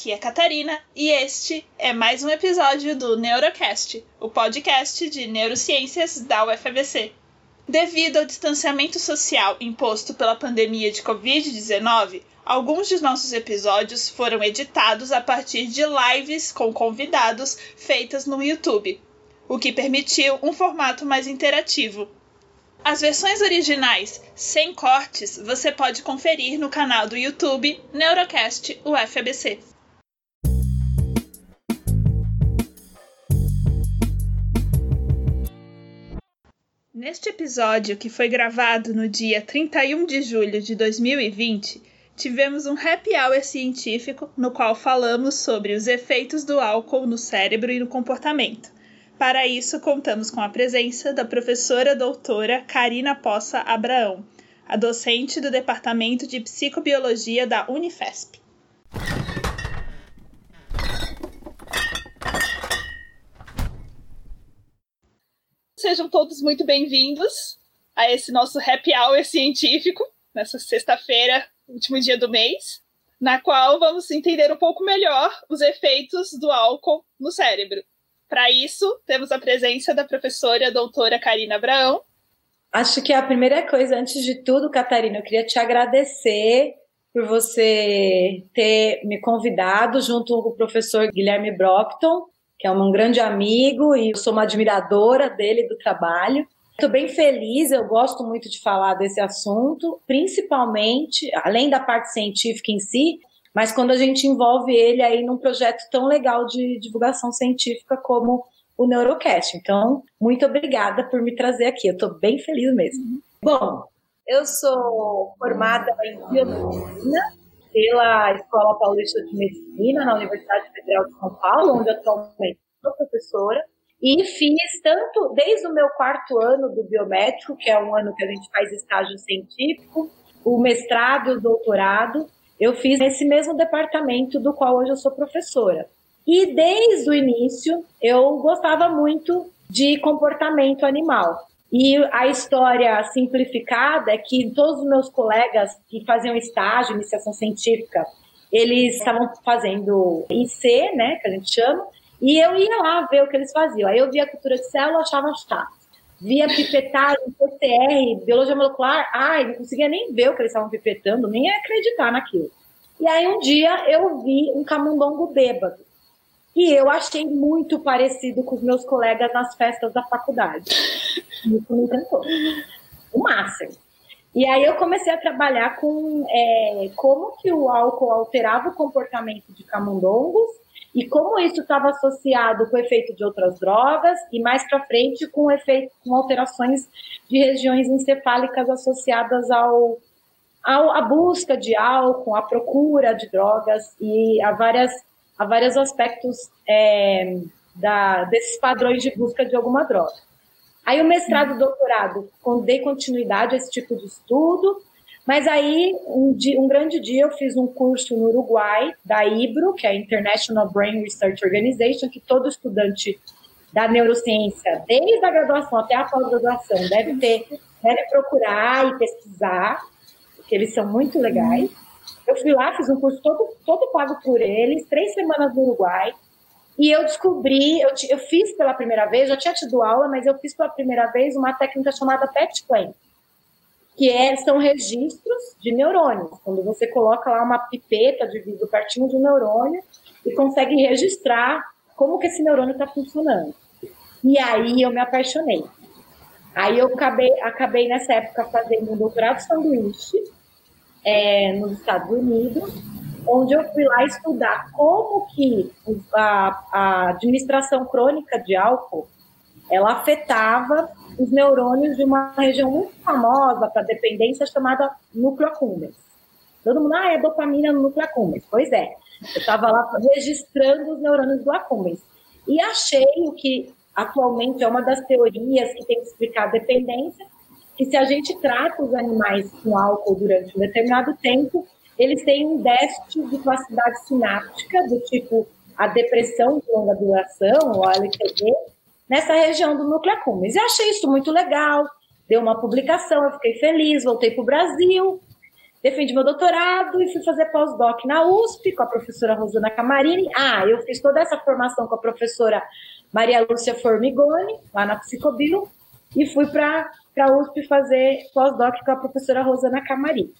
Aqui é Catarina e este é mais um episódio do Neurocast, o podcast de neurociências da UFABC. Devido ao distanciamento social imposto pela pandemia de Covid-19, alguns de nossos episódios foram editados a partir de lives com convidados feitas no YouTube, o que permitiu um formato mais interativo. As versões originais, sem cortes, você pode conferir no canal do YouTube Neurocast UFABC. Neste episódio, que foi gravado no dia 31 de julho de 2020, tivemos um happy hour científico no qual falamos sobre os efeitos do álcool no cérebro e no comportamento. Para isso, contamos com a presença da professora doutora Karina Poça Abraão, a docente do Departamento de Psicobiologia da Unifesp. Sejam todos muito bem-vindos a esse nosso happy hour científico, nessa sexta-feira, último dia do mês, na qual vamos entender um pouco melhor os efeitos do álcool no cérebro. Para isso, temos a presença da professora doutora Karina Abraão. Acho que a primeira coisa, antes de tudo, Catarina, eu queria te agradecer por você ter me convidado junto com o professor Guilherme Brockton que é um grande amigo e eu sou uma admiradora dele do trabalho. Estou bem feliz, eu gosto muito de falar desse assunto, principalmente, além da parte científica em si, mas quando a gente envolve ele aí num projeto tão legal de divulgação científica como o Neurocast. Então, muito obrigada por me trazer aqui, eu estou bem feliz mesmo. Bom, eu sou formada em biomedicina pela Escola Paulista de Medicina, na Universidade Federal de São Paulo, onde atualmente sou professora. E fiz tanto desde o meu quarto ano do biomédico, que é um ano que a gente faz estágio científico, o mestrado e o doutorado, eu fiz nesse mesmo departamento do qual hoje eu sou professora. E desde o início eu gostava muito de comportamento animal. E a história simplificada é que todos os meus colegas que faziam estágio, iniciação científica, eles estavam fazendo IC, né, que a gente chama, e eu ia lá ver o que eles faziam. Aí eu via cultura de célula, achava chato. Via pipetagem, PCR, biologia molecular, ai, não conseguia nem ver o que eles estavam pipetando, nem acreditar naquilo. E aí um dia eu vi um camundongo bêbado. E eu achei muito parecido com os meus colegas nas festas da faculdade. Isso me encantou. O máximo. E aí eu comecei a trabalhar com é, como que o álcool alterava o comportamento de camundongos e como isso estava associado com o efeito de outras drogas e mais para frente com efeito com alterações de regiões encefálicas associadas ao, ao à busca de álcool, à procura de drogas e a várias a vários aspectos é, da, desses padrões de busca de alguma droga. Aí o mestrado e doutorado, dei continuidade a esse tipo de estudo, mas aí um, dia, um grande dia eu fiz um curso no Uruguai, da IBRO, que é a International Brain Research Organization, que todo estudante da neurociência, desde a graduação até a pós-graduação, deve ter, deve procurar e pesquisar, porque eles são muito legais. Eu fui lá, fiz um curso todo, todo pago por eles, três semanas no Uruguai, e eu descobri, eu, eu fiz pela primeira vez, já tinha tido aula, mas eu fiz pela primeira vez uma técnica chamada PET Plan, que é, são registros de neurônios. Quando você coloca lá uma pipeta de vidro pertinho de um neurônio e consegue registrar como que esse neurônio está funcionando. E aí eu me apaixonei. Aí eu acabei, acabei nessa época fazendo um doutorado sanduíche, é, nos Estados Unidos, onde eu fui lá estudar como que a, a administração crônica de álcool ela afetava os neurônios de uma região muito famosa para dependência chamada núcleo accumbens. Todo mundo, ah, é dopamina no núcleo accumbens. Pois é, eu estava lá registrando os neurônios do accumbens. E achei o que atualmente é uma das teorias que tem que explicar a dependência, que se a gente trata os animais com álcool durante um determinado tempo, eles têm um déficit de plasticidade sináptica, do tipo a depressão de longa duração, ou a nessa região do núcleo accumbens. E achei isso muito legal, deu uma publicação, eu fiquei feliz, voltei para o Brasil, defendi meu doutorado e fui fazer pós-doc na USP com a professora Rosana Camarini. Ah, eu fiz toda essa formação com a professora Maria Lúcia Formigoni, lá na Psicobio, e fui para a USP fazer pós-doc com a professora Rosana Camarini.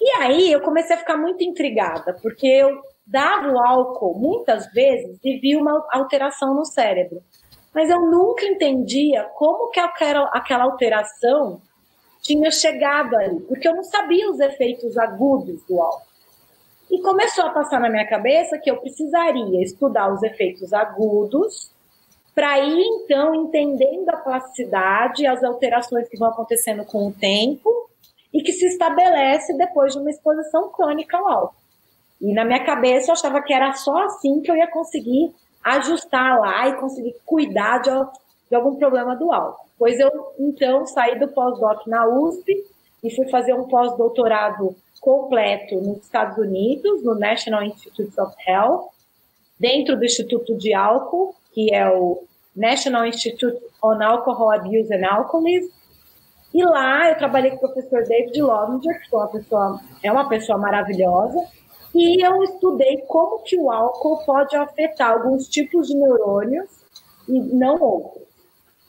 E aí eu comecei a ficar muito intrigada, porque eu dava o álcool muitas vezes e vi uma alteração no cérebro. Mas eu nunca entendia como que aquela, aquela alteração tinha chegado ali, porque eu não sabia os efeitos agudos do álcool. E começou a passar na minha cabeça que eu precisaria estudar os efeitos agudos para ir então entendendo a plasticidade, as alterações que vão acontecendo com o tempo e que se estabelece depois de uma exposição crônica ao álcool. E na minha cabeça eu achava que era só assim que eu ia conseguir ajustar lá e conseguir cuidar de, de algum problema do álcool. Pois eu, então, saí do pós-doc na USP e fui fazer um pós-doutorado completo nos Estados Unidos, no National Institute of Health, dentro do Instituto de Álcool, que é o National Institute on Alcohol Abuse and Alcoholism. E lá eu trabalhei com o professor David Lovinger, que é uma pessoa, é uma pessoa maravilhosa, e eu estudei como que o álcool pode afetar alguns tipos de neurônios e não outros.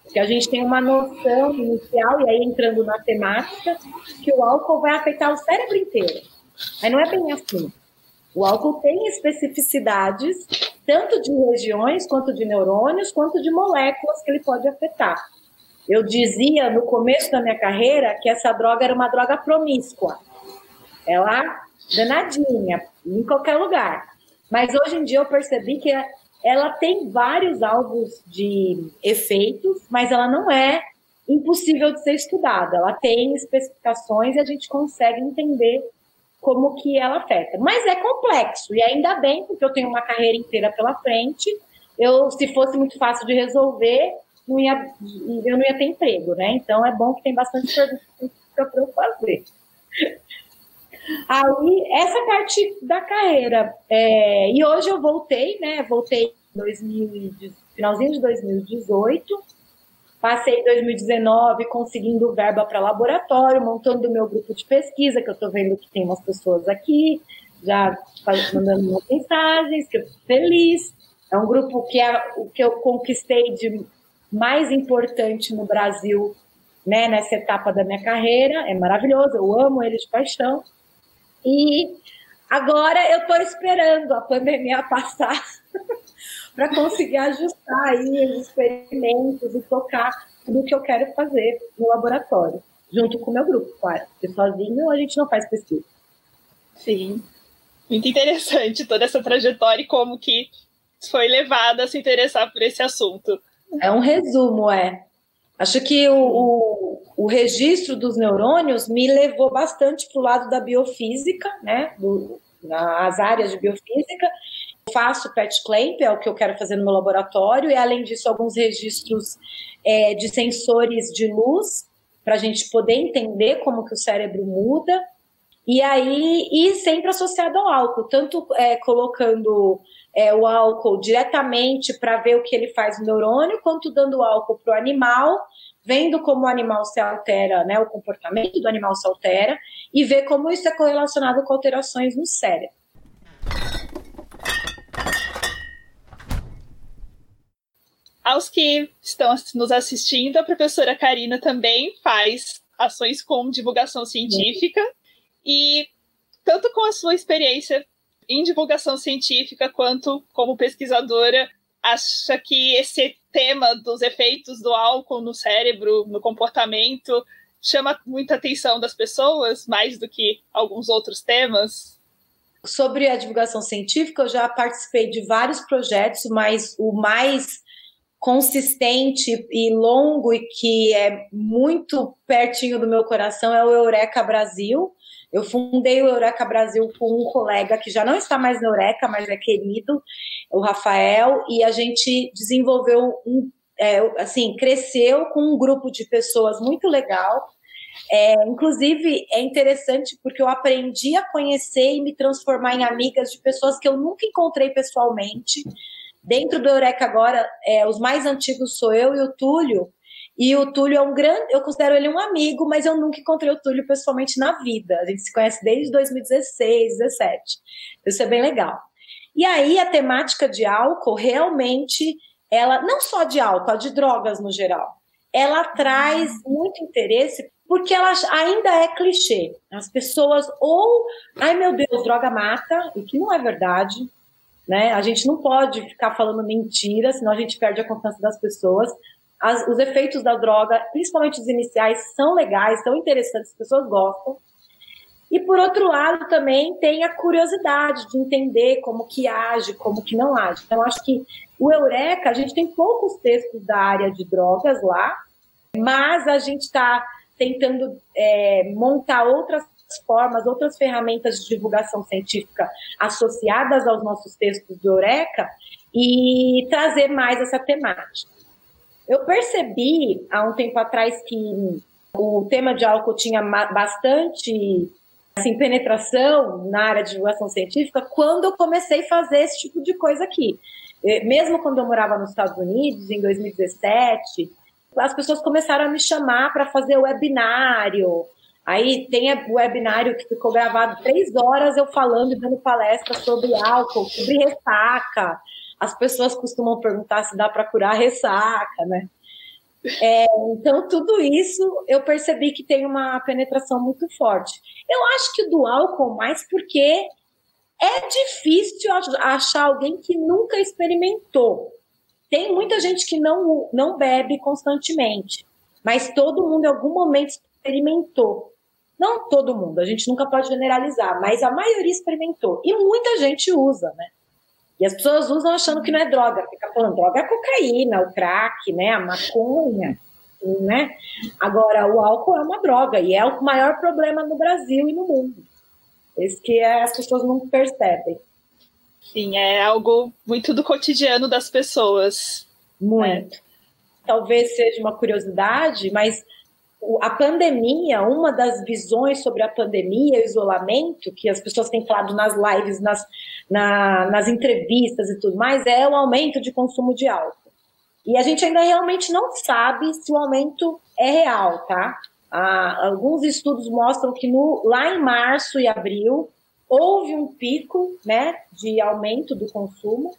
Porque a gente tem uma noção inicial, e aí entrando na temática, que o álcool vai afetar o cérebro inteiro. Mas não é bem assim. O álcool tem especificidades, tanto de regiões, quanto de neurônios, quanto de moléculas que ele pode afetar. Eu dizia no começo da minha carreira que essa droga era uma droga promíscua. Ela danadinha, em qualquer lugar. Mas hoje em dia eu percebi que ela tem vários alvos de efeitos, mas ela não é impossível de ser estudada. Ela tem especificações e a gente consegue entender como que ela afeta. Mas é complexo e ainda bem porque eu tenho uma carreira inteira pela frente. Eu, se fosse muito fácil de resolver, não ia, eu não ia ter emprego, né? Então é bom que tem bastante perguntas para eu fazer. Aí, essa parte da carreira. É, e hoje eu voltei, né? Voltei em 2000, finalzinho de 2018. Passei 2019 conseguindo verba para laboratório, montando o meu grupo de pesquisa, que eu estou vendo que tem umas pessoas aqui, já mandando umas mensagens, que eu estou feliz. É um grupo que é o que eu conquistei de mais importante no Brasil, né, nessa etapa da minha carreira. É maravilhoso, eu amo ele de paixão. E agora eu estou esperando a pandemia passar para conseguir ajustar aí os experimentos e tocar tudo o que eu quero fazer no laboratório, junto com o meu grupo, claro. Porque sozinho a gente não faz pesquisa. Sim. Muito interessante toda essa trajetória e como que foi levada a se interessar por esse assunto. É um resumo, é. Acho que o, o, o, registro dos neurônios me levou bastante para o lado da biofísica, né? Do, nas áreas de biofísica. Faço PET clamp, é o que eu quero fazer no meu laboratório, e além disso, alguns registros é, de sensores de luz, para a gente poder entender como que o cérebro muda. E aí, e sempre associado ao álcool, tanto é, colocando é, o álcool diretamente para ver o que ele faz no neurônio, quanto dando álcool para o animal, vendo como o animal se altera, né, o comportamento do animal se altera, e ver como isso é correlacionado com alterações no cérebro. Aos que estão nos assistindo, a professora Karina também faz ações com divulgação científica e tanto com a sua experiência em divulgação científica quanto como pesquisadora, acha que esse tema dos efeitos do álcool no cérebro, no comportamento, chama muita atenção das pessoas, mais do que alguns outros temas? Sobre a divulgação científica, eu já participei de vários projetos, mas o mais consistente e longo e que é muito pertinho do meu coração é o Eureka Brasil, eu fundei o Eureka Brasil com um colega que já não está mais no Eureka, mas é querido, o Rafael, e a gente desenvolveu um, é, assim, cresceu com um grupo de pessoas muito legal. É, inclusive, é interessante porque eu aprendi a conhecer e me transformar em amigas de pessoas que eu nunca encontrei pessoalmente. Dentro do Eureka agora, é, os mais antigos sou eu e o Túlio, E o Túlio é um grande, eu considero ele um amigo, mas eu nunca encontrei o Túlio pessoalmente na vida. A gente se conhece desde 2016, 2017. Isso é bem legal. E aí a temática de álcool realmente, ela não só de álcool, de drogas no geral, ela traz muito interesse porque ela ainda é clichê. As pessoas ou, ai meu Deus, droga mata, o que não é verdade, né? A gente não pode ficar falando mentira, senão a gente perde a confiança das pessoas. As, os efeitos da droga, principalmente os iniciais, são legais, são interessantes, as pessoas gostam. E por outro lado, também tem a curiosidade de entender como que age, como que não age. Então, acho que o Eureka, a gente tem poucos textos da área de drogas lá, mas a gente está tentando é, montar outras formas, outras ferramentas de divulgação científica associadas aos nossos textos do Eureka e trazer mais essa temática. Eu percebi há um tempo atrás que o tema de álcool tinha bastante assim, penetração na área de divulgação científica quando eu comecei a fazer esse tipo de coisa aqui. Mesmo quando eu morava nos Estados Unidos, em 2017, as pessoas começaram a me chamar para fazer webinário. Aí tem o webinário que ficou gravado três horas eu falando e dando palestra sobre álcool, sobre ressaca. As pessoas costumam perguntar se dá para curar ressaca, né? É, então, tudo isso eu percebi que tem uma penetração muito forte. Eu acho que do álcool mais porque é difícil achar alguém que nunca experimentou. Tem muita gente que não, não bebe constantemente, mas todo mundo em algum momento experimentou. Não todo mundo, a gente nunca pode generalizar, mas a maioria experimentou. E muita gente usa, né? E as pessoas usam achando que não é droga. Fica falando, droga é a cocaína, o crack, né? A maconha, né? Agora, o álcool é uma droga e é o maior problema no Brasil e no mundo. Esse que é, as pessoas não percebem. Sim, é algo muito do cotidiano das pessoas. Muito. É. Talvez seja uma curiosidade, mas a pandemia, uma das visões sobre a pandemia, o isolamento, que as pessoas têm falado nas lives, nas, na, nas entrevistas e tudo mais, é o aumento de consumo de álcool. E a gente ainda realmente não sabe se o aumento é real, tá? Ah, alguns estudos mostram que no, lá em março e abril houve um pico né, de aumento do consumo,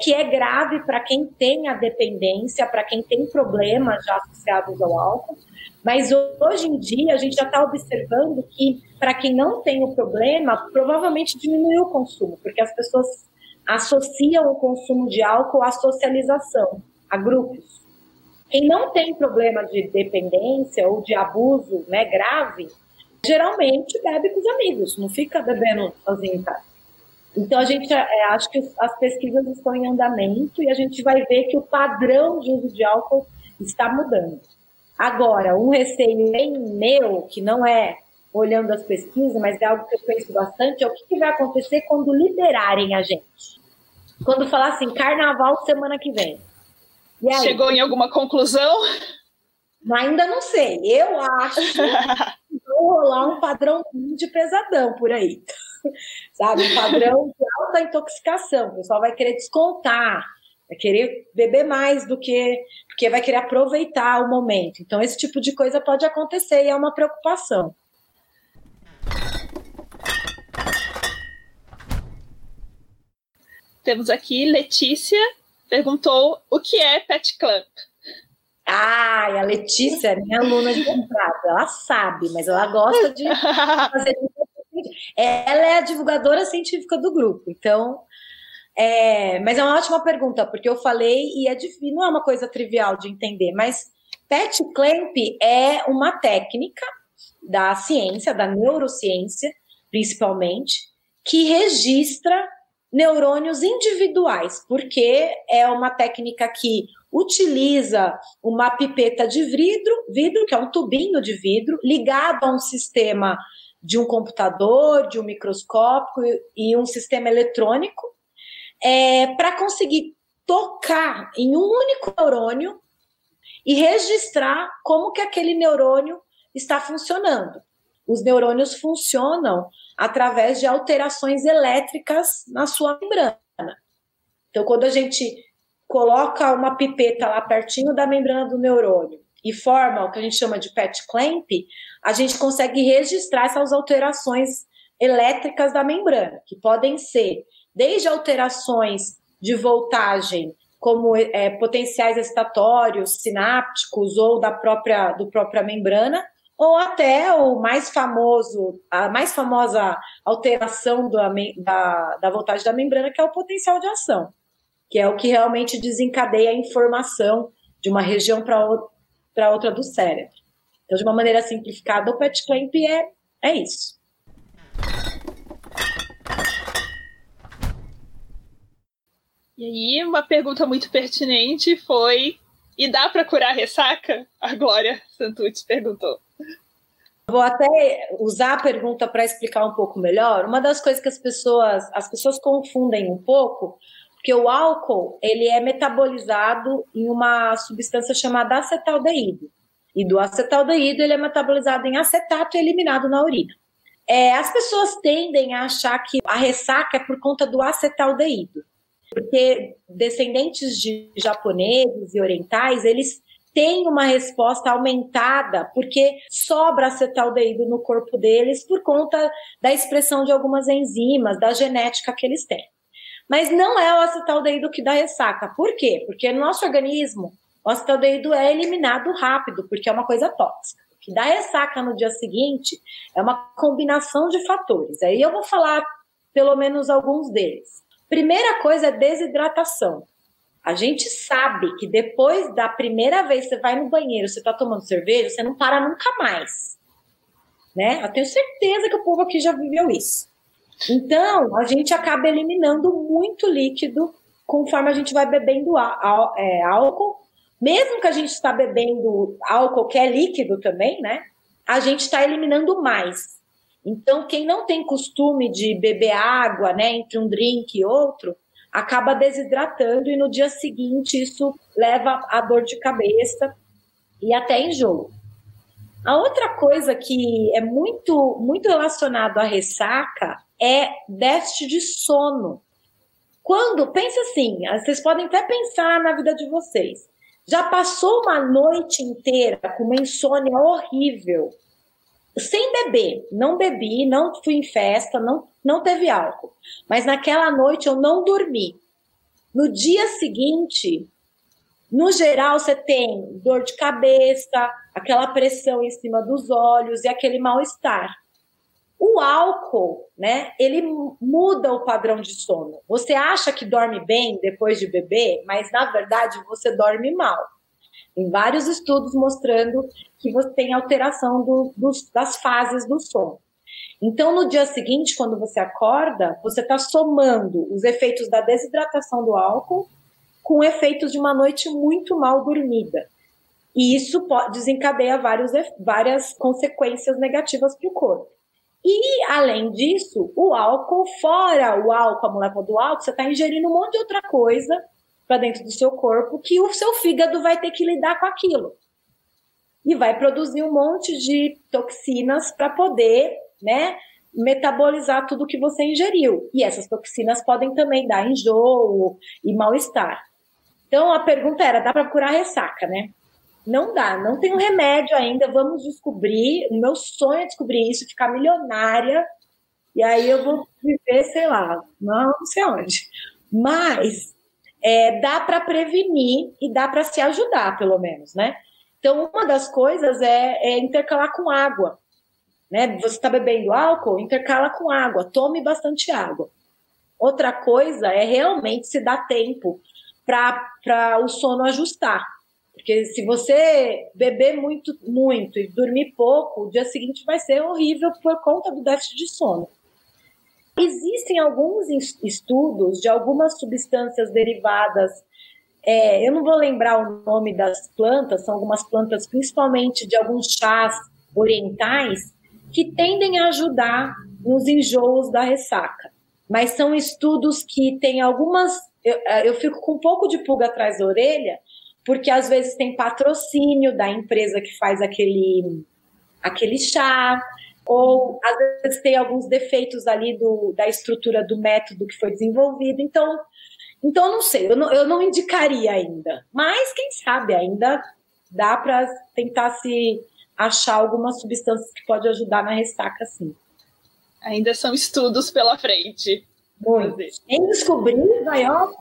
que é grave para quem tem a dependência, para quem tem problemas já associados ao álcool. Mas hoje em dia a gente já está observando que para quem não tem o problema, provavelmente diminuiu o consumo, porque as pessoas associam o consumo de álcool à socialização, a grupos. Quem não tem problema de dependência ou de abuso né, grave, geralmente bebe com os amigos, não fica bebendo sozinho em casa. Então, a gente é, acho que as pesquisas estão em andamento e a gente vai ver que o padrão de uso de álcool está mudando. Agora, um receio bem meu, que não é olhando as pesquisas, mas é algo que eu penso bastante, é o que, vai acontecer quando liberarem a gente. Quando falar assim, carnaval semana que vem. Chegou em alguma conclusão? Ainda não sei. Eu acho vou rolar um padrão de pesadão por aí. Sabe? Um padrão de alta intoxicação. O pessoal vai querer descontar, vai querer beber mais do que. porque vai querer aproveitar o momento. Então, esse tipo de coisa pode acontecer e é uma preocupação. Temos aqui Letícia perguntou o que é Pet Club. Ai, a Letícia é minha aluna de contrato, ela sabe, mas ela gosta de fazer. Ela é a divulgadora científica do grupo, então. É, mas é uma ótima pergunta, porque eu falei e é difícil, não é uma coisa trivial de entender, mas PET clamp é uma técnica da ciência, da neurociência, principalmente, que registra neurônios individuais, porque é uma técnica que utiliza uma pipeta de vidro, vidro que é um tubinho de vidro, ligado a um sistema de um computador, de um microscópio e um sistema eletrônico, é, para conseguir tocar em um único neurônio e registrar como que aquele neurônio está funcionando. Os neurônios funcionam através de alterações elétricas na sua membrana. Então, quando a gente coloca uma pipeta lá pertinho da membrana do neurônio e forma o que a gente chama de PET clamp, a gente consegue registrar essas alterações elétricas da membrana, que podem ser desde alterações de voltagem, como é, potenciais excitatórios, sinápticos ou da própria, do própria membrana, ou até o mais famoso, a mais famosa alteração da, da, da voltagem da membrana, que é o potencial de ação, que é o que realmente desencadeia a informação de uma região para outra do cérebro. Então, de uma maneira simplificada, o PET clamp é, é isso. E aí, uma pergunta muito pertinente foi: e dá para curar ressaca? A Glória Santucci perguntou. Vou até usar a pergunta para explicar um pouco melhor. Uma das coisas que as pessoas, as pessoas confundem um pouco, porque o álcool ele é metabolizado em uma substância chamada acetaldeído. E do acetaldeído ele é metabolizado em acetato e eliminado na urina. É, as pessoas tendem a achar que a ressaca é por conta do acetaldeído porque descendentes de japoneses e orientais, eles têm uma resposta aumentada porque sobra acetaldeído no corpo deles por conta da expressão de algumas enzimas, da genética que eles têm. Mas não é o acetaldeído que dá ressaca. Por quê? Porque no nosso organismo, o acetaldeído é eliminado rápido, porque é uma coisa tóxica. O que dá ressaca no dia seguinte é uma combinação de fatores. Aí eu vou falar pelo menos alguns deles. Primeira coisa é desidratação. A gente sabe que depois da primeira vez que você vai no banheiro, você está tomando cerveja, você não para nunca mais. Né? Eu tenho certeza que o povo aqui já viveu isso. Então, a gente acaba eliminando muito líquido conforme a gente vai bebendo é, álcool. Mesmo que a gente está bebendo álcool que é líquido também, né? A gente está eliminando mais. Então, quem não tem costume de beber água, né, entre um drink e outro, acaba desidratando e no dia seguinte isso leva a dor de cabeça e até enjoo. A outra coisa que é muito muito relacionado à ressaca é déficit de sono. Quando, pensa assim, vocês podem até pensar na vida de vocês. Já passou uma noite inteira com uma insônia horrível, sem beber, não bebi, não fui em festa, não, não teve álcool. Mas naquela noite eu não dormi. No dia seguinte, no geral, você tem dor de cabeça, aquela pressão em cima dos olhos e aquele mal-estar. O álcool, né, ele muda o padrão de sono. Você acha que dorme bem depois de beber, mas na verdade você dorme mal. Tem vários estudos mostrando que você tem alteração do, dos, das fases do sono. Então, no dia seguinte, quando você acorda, você está somando os efeitos da desidratação do álcool com efeitos de uma noite muito mal dormida. E isso desencadeia vários, várias consequências negativas para o corpo. E, além disso, o álcool, fora o álcool, a molécula do álcool, você está ingerindo um monte de outra coisa para dentro do seu corpo que o seu fígado vai ter que lidar com aquilo. E vai produzir um monte de toxinas para poder, né, metabolizar tudo que você ingeriu. E essas toxinas podem também dar enjoo e mal-estar. Então a pergunta era: dá para curar ressaca, né? Não dá, não tem um remédio ainda. Vamos descobrir. O meu sonho é descobrir isso, ficar milionária. E aí eu vou viver, sei lá, não, sei onde. Mas é, dá para prevenir e dá para se ajudar, pelo menos, né? Então, uma das coisas é, é intercalar com água. Né? Você está bebendo álcool, intercala com água, tome bastante água. Outra coisa é realmente se dar tempo para o sono ajustar. Porque se você beber muito, muito e dormir pouco, o dia seguinte vai ser horrível por conta do déficit de sono. Existem alguns estudos de algumas substâncias derivadas. É, eu não vou lembrar o nome das plantas, são algumas plantas, principalmente de alguns chás orientais, que tendem a ajudar nos enjoos da ressaca. Mas são estudos que têm algumas. Eu, eu fico com um pouco de pulga atrás da orelha, porque às vezes tem patrocínio da empresa que faz aquele, aquele chá, ou às vezes tem alguns defeitos ali do, da estrutura do método que foi desenvolvido. Então, então não sei, eu não, eu não indicaria ainda. Mas quem sabe ainda dá para tentar se achar algumas substâncias que pode ajudar na ressaca, sim. Ainda são estudos pela frente. Muito. Quem descobrir, vai, ó.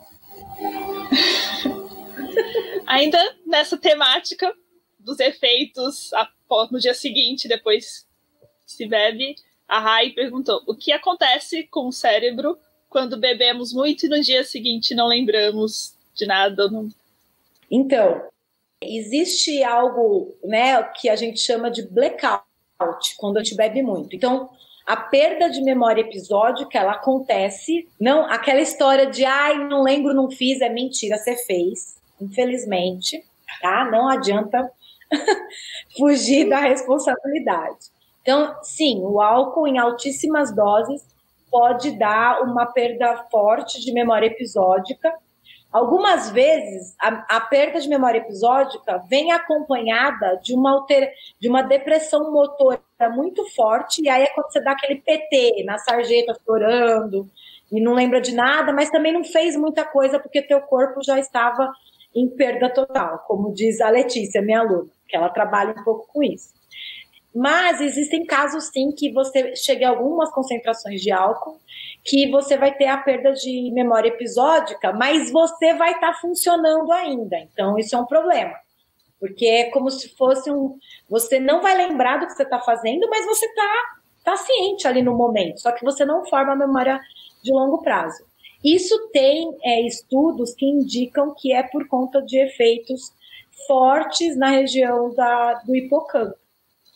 Ainda nessa temática dos efeitos no dia seguinte, depois que se bebe, a Rai perguntou: o que acontece com o cérebro quando bebemos muito e no dia seguinte não lembramos de nada? Não... Então, existe algo né, que a gente chama de blackout quando a gente bebe muito. Então, a perda de memória episódica, ela acontece. Não, aquela história de ai, não lembro, não fiz, é mentira, você fez. Infelizmente, tá? Não adianta fugir da responsabilidade. Então, sim, o álcool em altíssimas doses pode dar uma perda forte de memória episódica. Algumas vezes, a, a perda de memória episódica vem acompanhada de uma, alter, de uma depressão motora muito forte, e aí é quando você dá aquele PT na sarjeta chorando e não lembra de nada, mas também não fez muita coisa porque teu corpo já estava em perda total, como diz a Letícia, minha aluna, que ela trabalha um pouco com isso. Mas existem casos sim que você chega a algumas concentrações de álcool que você vai ter a perda de memória episódica, mas você vai estar tá funcionando ainda. Então isso é um problema. Porque é como se fosse um. Você não vai lembrar do que você está fazendo, mas você está tá ciente ali no momento. Só que você não forma a memória de longo prazo. Isso tem é, estudos que indicam que é por conta de efeitos fortes na região da, do hipocampo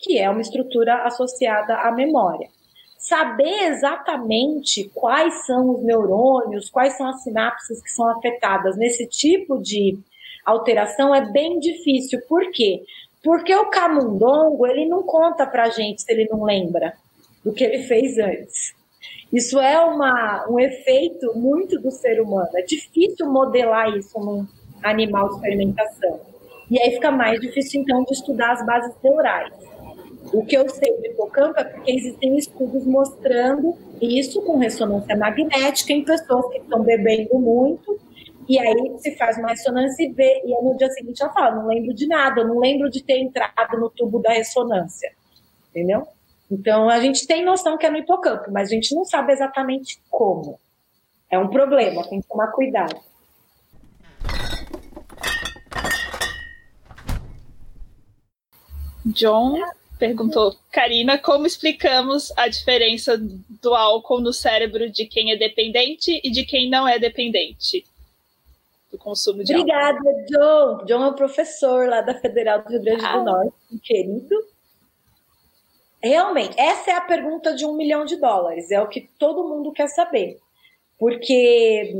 que é uma estrutura associada à memória. Saber exatamente quais são os neurônios, quais são as sinapses que são afetadas nesse tipo de alteração é bem difícil. Por quê? Porque o camundongo, ele não conta pra gente se ele não lembra do que ele fez antes. Isso é uma, um efeito muito do ser humano. É difícil modelar isso num animal de experimentação. E aí fica mais difícil, então, de estudar as bases neurais. O que eu sei do hipocampo é porque existem estudos mostrando isso com ressonância magnética em pessoas que estão bebendo muito. E aí se faz uma ressonância e vê, e no dia seguinte ela fala: não lembro de nada, não lembro de ter entrado no tubo da ressonância. Entendeu? Então a gente tem noção que é no hipocampo, mas a gente não sabe exatamente como. É um problema, tem que tomar cuidado. John perguntou, Karina, como explicamos a diferença do álcool no cérebro de quem é dependente e de quem não é dependente do consumo de Obrigada, álcool? Obrigada, John. John é o professor lá da Federal do Rio Grande ah. do Norte, querido. Realmente, essa é a pergunta de um milhão de dólares, é o que todo mundo quer saber. Porque,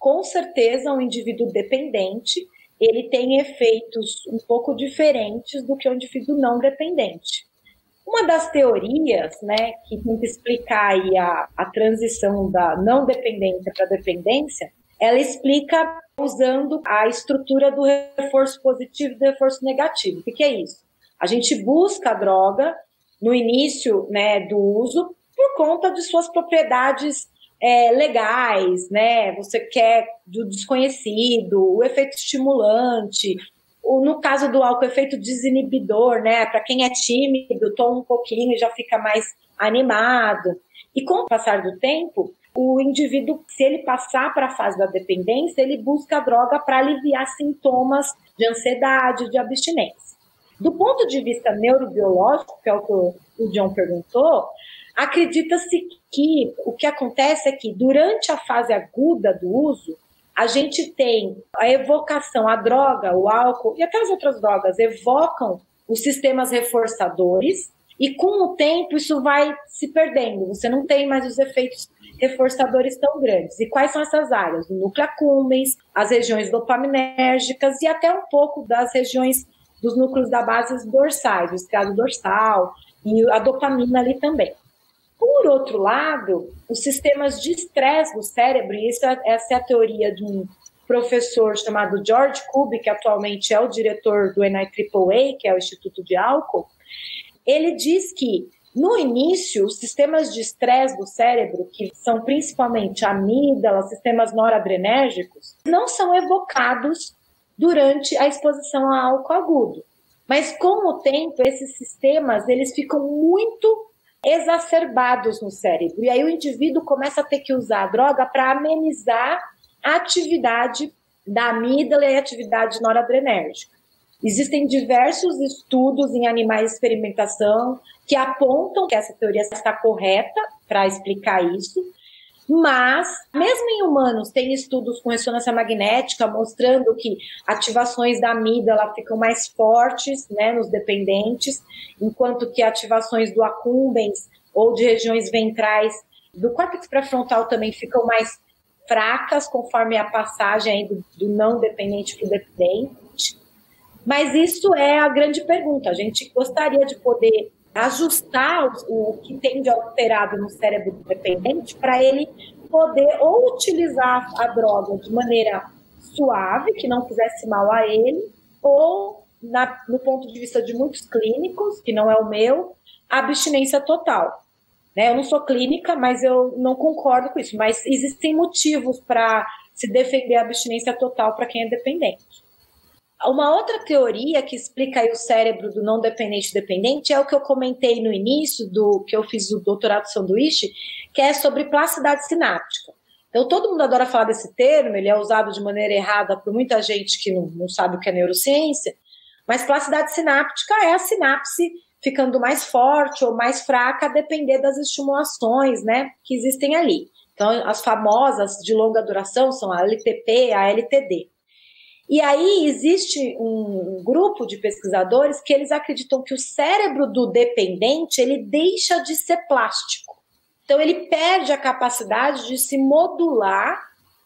com certeza, um indivíduo dependente ele tem efeitos um pouco diferentes do que o indivíduo não dependente. Uma das teorias, né, que tenta explicar a, a transição da não dependência para dependência, ela explica usando a estrutura do reforço positivo e do reforço negativo. O que, que é isso? A gente busca a droga no início né, do uso por conta de suas propriedades é, legais, né? Você quer do desconhecido, o efeito estimulante, o, no caso do álcool, o efeito desinibidor, né? Para quem é tímido, toma um pouquinho e já fica mais animado. E com o passar do tempo, o indivíduo, se ele passar para a fase da dependência, ele busca a droga para aliviar sintomas de ansiedade, de abstinência. Do ponto de vista neurobiológico, que é o que o John perguntou, Acredita-se que o que acontece é que durante a fase aguda do uso, a gente tem a evocação, a droga, o álcool e até as outras drogas evocam os sistemas reforçadores e com o tempo isso vai se perdendo. Você não tem mais os efeitos reforçadores tão grandes. E quais são essas áreas? O núcleo accumbens, as regiões dopaminérgicas e até um pouco das regiões dos núcleos da base dorsais, o estriado dorsal e a dopamina ali também. Por outro lado, os sistemas de estresse do cérebro, e isso é, essa é a teoria de um professor chamado George Kubi, que atualmente é o diretor do NIAAA, que é o Instituto de Álcool, ele diz que no início, os sistemas de estresse do cérebro, que são principalmente amígdala, sistemas noradrenérgicos, não são evocados durante a exposição a álcool agudo. Mas com o tempo, esses sistemas eles ficam muito exacerbados no cérebro. E aí o indivíduo começa a ter que usar a droga para amenizar a atividade da amígdala e a atividade noradrenérgica. Existem diversos estudos em animais de experimentação que apontam que essa teoria está correta para explicar isso, mas, mesmo em humanos, tem estudos com ressonância magnética mostrando que ativações da amígdala ficam mais fortes né, nos dependentes, enquanto que ativações do accumbens ou de regiões ventrais do córtex pré-frontal também ficam mais fracas conforme a passagem do, do não dependente para o dependente. Mas isso é a grande pergunta. A gente gostaria de poder ajustar o, que tem de alterado no cérebro do dependente para ele poder ou utilizar a droga de maneira suave, que não fizesse mal a ele, ou, na, no ponto de vista de muitos clínicos, que não é o meu, abstinência total. Né? Eu não sou clínica, mas eu não concordo com isso. Mas existem motivos para se defender a abstinência total para quem é dependente. Uma outra teoria que explica o cérebro do não dependente dependente é o que eu comentei no início do que eu fiz o doutorado sanduíche, que é sobre plasticidade sináptica. Então, todo mundo adora falar desse termo, ele é usado de maneira errada por muita gente que não, não sabe o que é neurociência, mas plasticidade sináptica é a sinapse ficando mais forte ou mais fraca a depender das estimulações né, que existem ali. Então, as famosas de longa duração são a LTP, a LTD. E aí existe um grupo de pesquisadores que eles acreditam que o cérebro do dependente ele deixa de ser plástico. Então ele perde a capacidade de se modular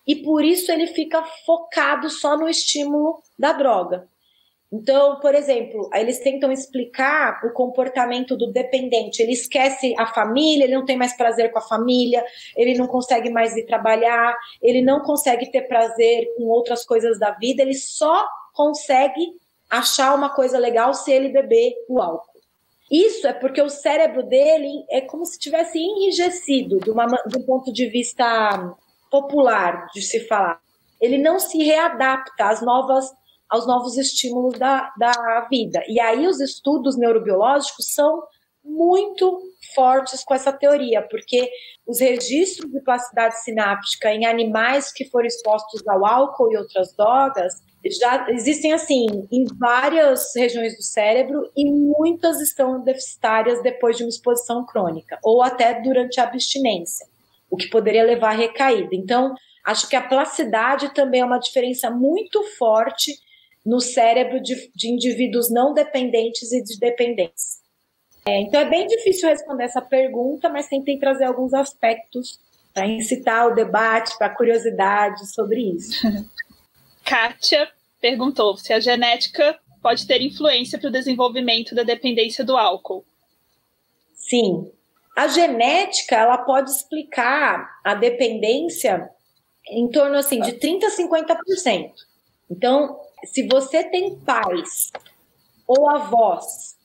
e por isso ele fica focado só no estímulo da droga. Então, por exemplo, eles tentam explicar o comportamento do dependente. Ele esquece a família, ele não tem mais prazer com a família, ele não consegue mais ir trabalhar, ele não consegue ter prazer com outras coisas da vida, ele só consegue achar uma coisa legal se ele beber o álcool. Isso é porque o cérebro dele é como se tivesse enrijecido, de, uma, de um ponto de vista popular de se falar. Ele não se readapta às novas aos novos estímulos da, da vida. E aí os estudos neurobiológicos são muito fortes com essa teoria, porque os registros de plasticidade sináptica em animais que foram expostos ao álcool e outras drogas já existem assim em várias regiões do cérebro e muitas estão deficitárias depois de uma exposição crônica ou até durante a abstinência, o que poderia levar à recaída. Então, acho que a plasticidade também é uma diferença muito forte no cérebro de, de indivíduos não dependentes e de dependentes. É, então é bem difícil responder essa pergunta, mas tentei trazer alguns aspectos para incitar o debate, para a curiosidade sobre isso. Kátia perguntou se a genética pode ter influência para o desenvolvimento da dependência do álcool. Sim. A genética ela pode explicar a dependência em torno assim de 30 a 50%. Então, se você tem pais ou avós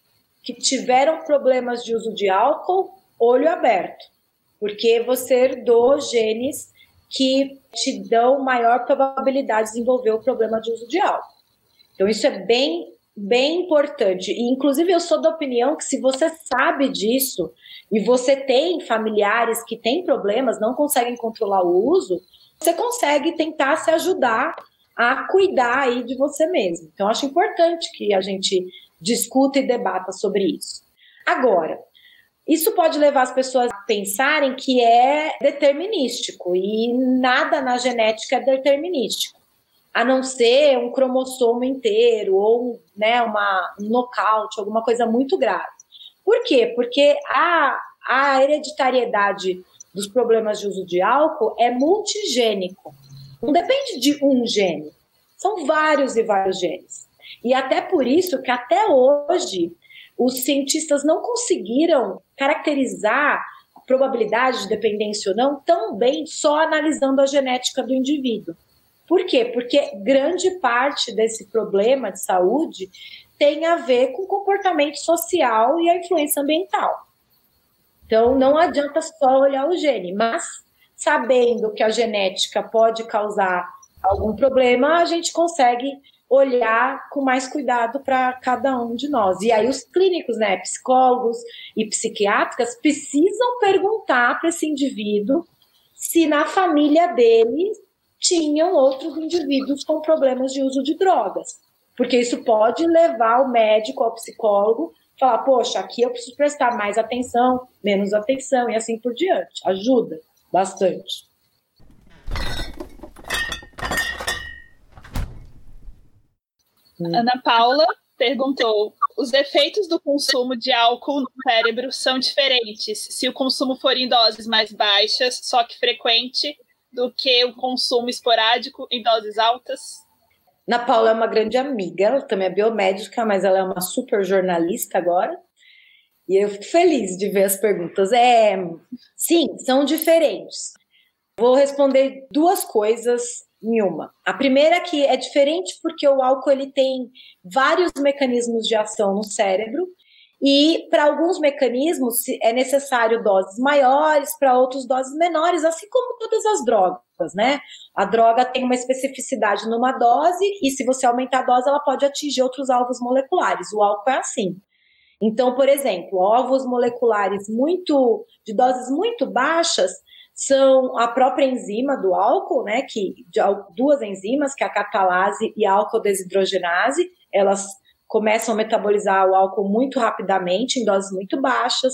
que tiveram problemas de uso de álcool, olho aberto, porque você herdou genes que te dão maior probabilidade de desenvolver o problema de uso de álcool. Então, isso é bem, bem importante. E, inclusive, eu sou da opinião que se você sabe disso e você tem familiares que têm problemas, não conseguem controlar o uso, você consegue tentar se ajudar a cuidar aí de você mesmo. Então, acho importante que a gente discuta e debata sobre isso. Agora, isso pode levar as pessoas a pensarem que é determinístico e nada na genética é determinístico, a não ser um cromossomo inteiro ou né, uma, um nocaute, alguma coisa muito grave. Por quê? Porque a, a hereditariedade dos problemas de uso de álcool é multigênico. Não depende de um gene, são vários e vários genes. E até por isso que até hoje os cientistas não conseguiram caracterizar a probabilidade de dependência ou não tão bem só analisando a genética do indivíduo. Por quê? Porque grande parte desse problema de saúde tem a ver com comportamento social e a influência ambiental. Então, não adianta só olhar o gene, mas sabendo que a genética pode causar algum problema, a gente consegue olhar com mais cuidado para cada um de nós. E aí os clínicos, né, psicólogos e psiquiátricas precisam perguntar para esse indivíduo se na família dele tinham outros indivíduos com problemas de uso de drogas. Porque isso pode levar o médico, ao psicólogo, falar, poxa, aqui eu preciso prestar mais atenção, menos atenção e assim por diante. Ajuda bastante. Ana Paula perguntou: os efeitos do consumo de álcool no cérebro são diferentes se o consumo for em doses mais baixas, só que frequente, do que o consumo esporádico em doses altas? Ana Paula é uma grande amiga, ela também é biomédica, mas ela é uma super jornalista agora. E eu fico feliz de ver as perguntas. É, sim, são diferentes. Vou responder duas coisas em uma. A primeira é que é diferente porque o álcool ele tem vários mecanismos de ação no cérebro e para alguns mecanismos é necessário doses maiores, para outros doses menores, assim como todas as drogas, né? A droga tem uma especificidade numa dose e se você aumentar a dose, ela pode atingir outros alvos moleculares. O álcool é assim. Então, por exemplo, alvos moleculares muito de doses muito baixas são a própria enzima do álcool, né, que duas enzimas, que é a catalase e a álcool desidrogenase, elas começam a metabolizar o álcool muito rapidamente, em doses muito baixas.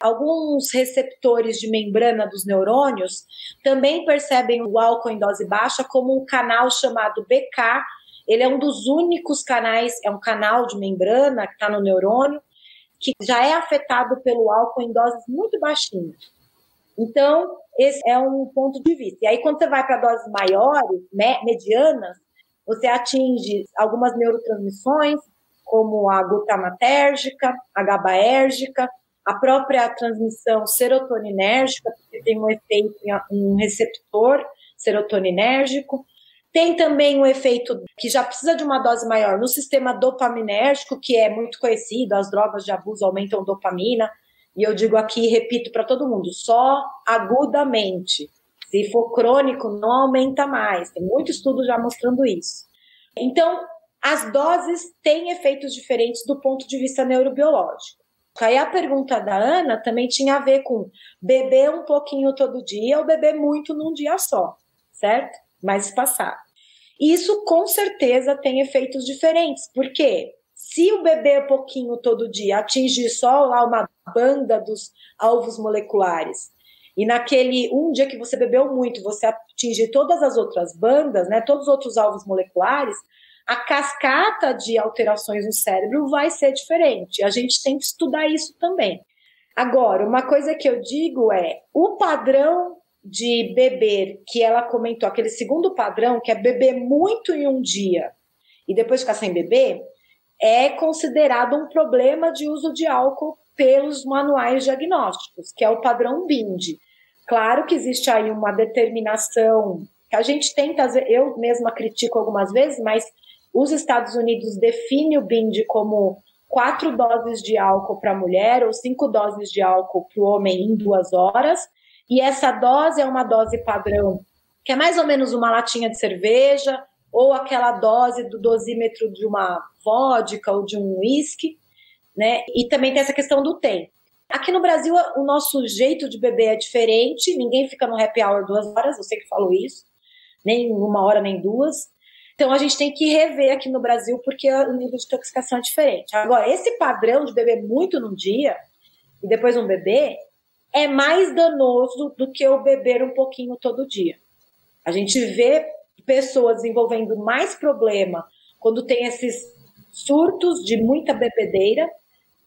Alguns receptores de membrana dos neurônios também percebem o álcool em dose baixa como um canal chamado BK. Ele é um dos únicos canais, é um canal de membrana que está no neurônio, que já é afetado pelo álcool em doses muito baixinhas. Então, esse é um ponto de vista. E aí, quando você vai para doses maiores, medianas, você atinge algumas neurotransmissões, como a glutamatérgica, a GABAérgica, a própria transmissão serotoninérgica, porque tem um efeito em um receptor serotoninérgico. Tem também um efeito que já precisa de uma dose maior no sistema dopaminérgico, que é muito conhecido, as drogas de abuso aumentam dopamina, e eu digo aqui, repito para todo mundo, só agudamente. Se for crônico, não aumenta mais. Tem muito estudo já mostrando isso. Então, as doses têm efeitos diferentes do ponto de vista neurobiológico. Aí a pergunta da Ana também tinha a ver com beber um pouquinho todo dia ou beber muito num dia só, certo? Mais espaçado. Isso com certeza tem efeitos diferentes, porque se o beber pouquinho todo dia atingir só lá uma banda dos alvos moleculares, e naquele um dia que você bebeu muito, você atingir todas as outras bandas, né, todos os outros alvos moleculares, a cascata de alterações no cérebro vai ser diferente. A gente tem que estudar isso também. Agora, uma coisa que eu digo é o padrão de beber que ela comentou, aquele segundo padrão, que é beber muito em um dia e depois ficar sem beber, é considerado um problema de uso de álcool pelos manuais diagnósticos, que é o padrão BIND. Claro que existe aí uma determinação que a gente tenta, eu mesma critico algumas vezes, mas os Estados Unidos definem o BIND como quatro doses de álcool para a mulher ou cinco doses de álcool para o homem em duas horas. E essa dose é uma dose padrão, que é mais ou menos uma latinha de cerveja ou aquela dose do dosímetro de uma vodka ou de um whisky, né? E também tem essa questão do tempo. Aqui no Brasil, o nosso jeito de beber é diferente, ninguém fica no happy hour duas horas, eu sei que falo isso, nem uma hora, nem duas. Então a gente tem que rever aqui no Brasil, porque o nível de intoxicação é diferente. Agora, esse padrão de beber muito num dia e depois não beber é mais danoso do que o beber um pouquinho todo dia. A gente vê pessoas desenvolvendo mais problema quando tem esses surtos de muita bebedeira,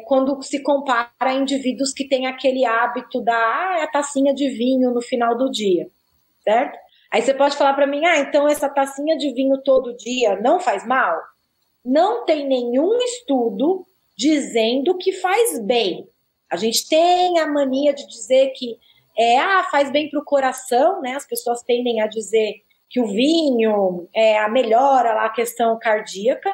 quando se compara a indivíduos que têm aquele hábito da ah, a tacinha de vinho no final do dia, certo? Aí você pode falar para mim, ah, então essa tacinha de vinho todo dia não faz mal? Não tem nenhum estudo dizendo que faz bem. A gente tem a mania de dizer que é, ah, faz bem para o coração, né? As pessoas tendem a dizer que o vinho é, a melhora lá a questão cardíaca.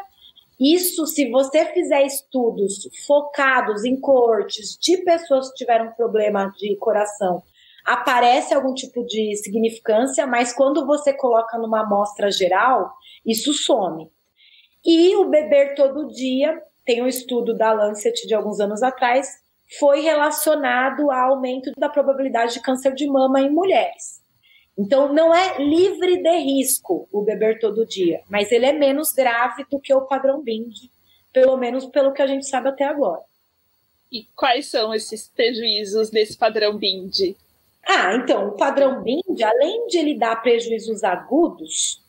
Isso, se você fizer estudos focados em cortes de pessoas que tiveram problema de coração, aparece algum tipo de significância, mas quando você coloca numa amostra geral, isso some. E o beber todo dia, tem um estudo da Lancet de alguns anos atrás, foi relacionado ao aumento da probabilidade de câncer de mama em mulheres. Então, não é livre de risco o beber todo dia, mas ele é menos grave do que o padrão BIND, pelo menos pelo que a gente sabe até agora. E quais são esses prejuízos desse padrão BIND? Ah, então, o padrão BIND, além de ele dar prejuízos agudos,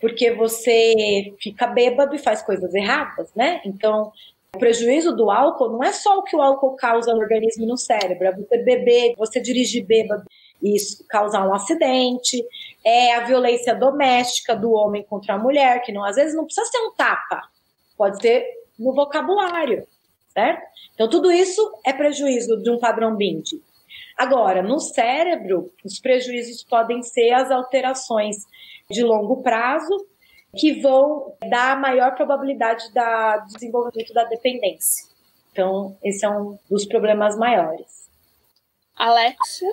porque você fica bêbado e faz coisas erradas, né? Então, o prejuízo do álcool não é só o que o álcool causa no organismo e no cérebro, é você beber, você dirigir bêbado e causar um acidente, é a violência doméstica do homem contra a mulher, que não às vezes não precisa ser um tapa, pode ser no vocabulário, certo? Então tudo isso é prejuízo de um padrão BIND. Agora, no cérebro, os prejuízos podem ser as alterações de longo prazo, que vão dar maior probabilidade da, do desenvolvimento da dependência. Então, esse é um dos problemas maiores. Alexia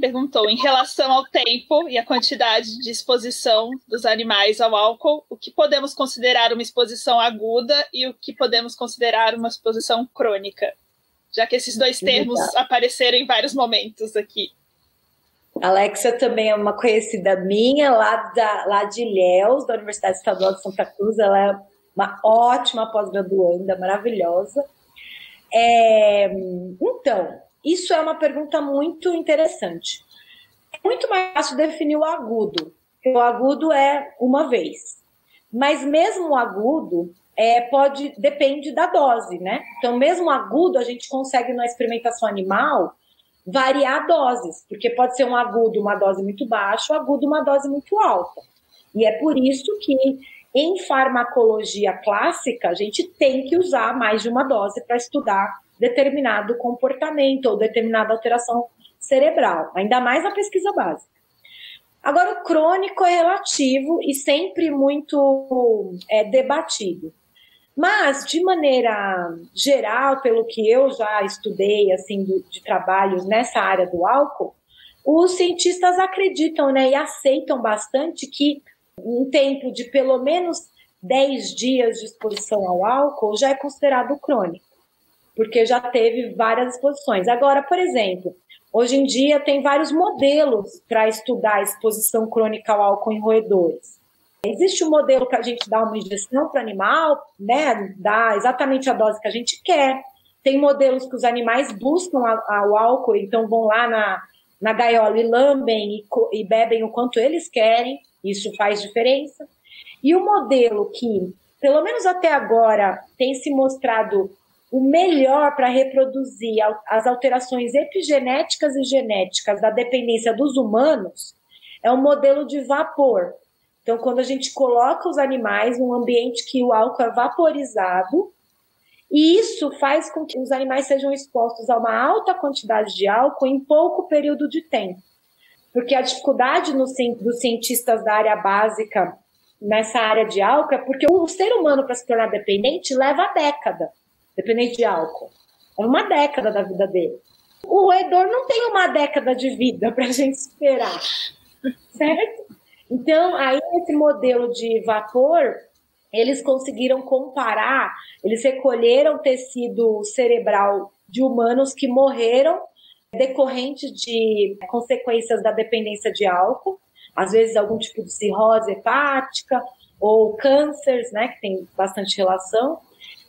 perguntou: em relação ao tempo e a quantidade de exposição dos animais ao álcool, o que podemos considerar uma exposição aguda e o que podemos considerar uma exposição crônica? Já que esses dois termos apareceram em vários momentos aqui. Alexia também é uma conhecida minha, lá, da, lá de Ilhéus, da Universidade Estadual de Santa Cruz. Ela é uma ótima pós-graduanda, maravilhosa. É, então, isso é uma pergunta muito interessante. É muito mais fácil definir o agudo, o agudo é uma vez. Mas mesmo o agudo é, pode depende da dose, né? Então, mesmo agudo, a gente consegue na experimentação animal variar doses, porque pode ser um agudo uma dose muito baixa, um agudo uma dose muito alta. E é por isso que em farmacologia clássica a gente tem que usar mais de uma dose para estudar determinado comportamento ou determinada alteração cerebral, ainda mais na pesquisa básica. Agora, o crônico é relativo e sempre muito é, debatido. Mas, de maneira geral, pelo que eu já estudei assim de, de trabalhos nessa área do álcool, os cientistas acreditam né, e aceitam bastante que um tempo de pelo menos 10 dias de exposição ao álcool já é considerado crônico, porque já teve várias exposições. Agora, por exemplo, hoje em dia tem vários modelos para estudar a exposição crônica ao álcool em roedores. Existe um modelo que a gente dá uma injeção para o animal, né? Dá exatamente a dose que a gente quer. Tem modelos que os animais buscam o álcool, então vão lá na, na gaiola e lambem e, e bebem o quanto eles querem. Isso faz diferença. E o modelo que, pelo menos até agora, tem se mostrado o melhor para reproduzir as alterações epigenéticas e genéticas da dependência dos humanos é o modelo de vapor, então, quando a gente coloca os animais num ambiente que o álcool é vaporizado, e isso faz com que os animais sejam expostos a uma alta quantidade de álcool em pouco período de tempo. Porque a dificuldade no, dos cientistas da área básica nessa área de álcool é porque o ser humano, para se tornar dependente, leva década dependente de álcool. É uma década da vida dele. O roedor não tem uma década de vida para a gente esperar, certo? Então, aí esse modelo de vapor, eles conseguiram comparar, eles recolheram tecido cerebral de humanos que morreram decorrente de consequências da dependência de álcool, às vezes algum tipo de cirrose hepática ou cânceres, né, que tem bastante relação.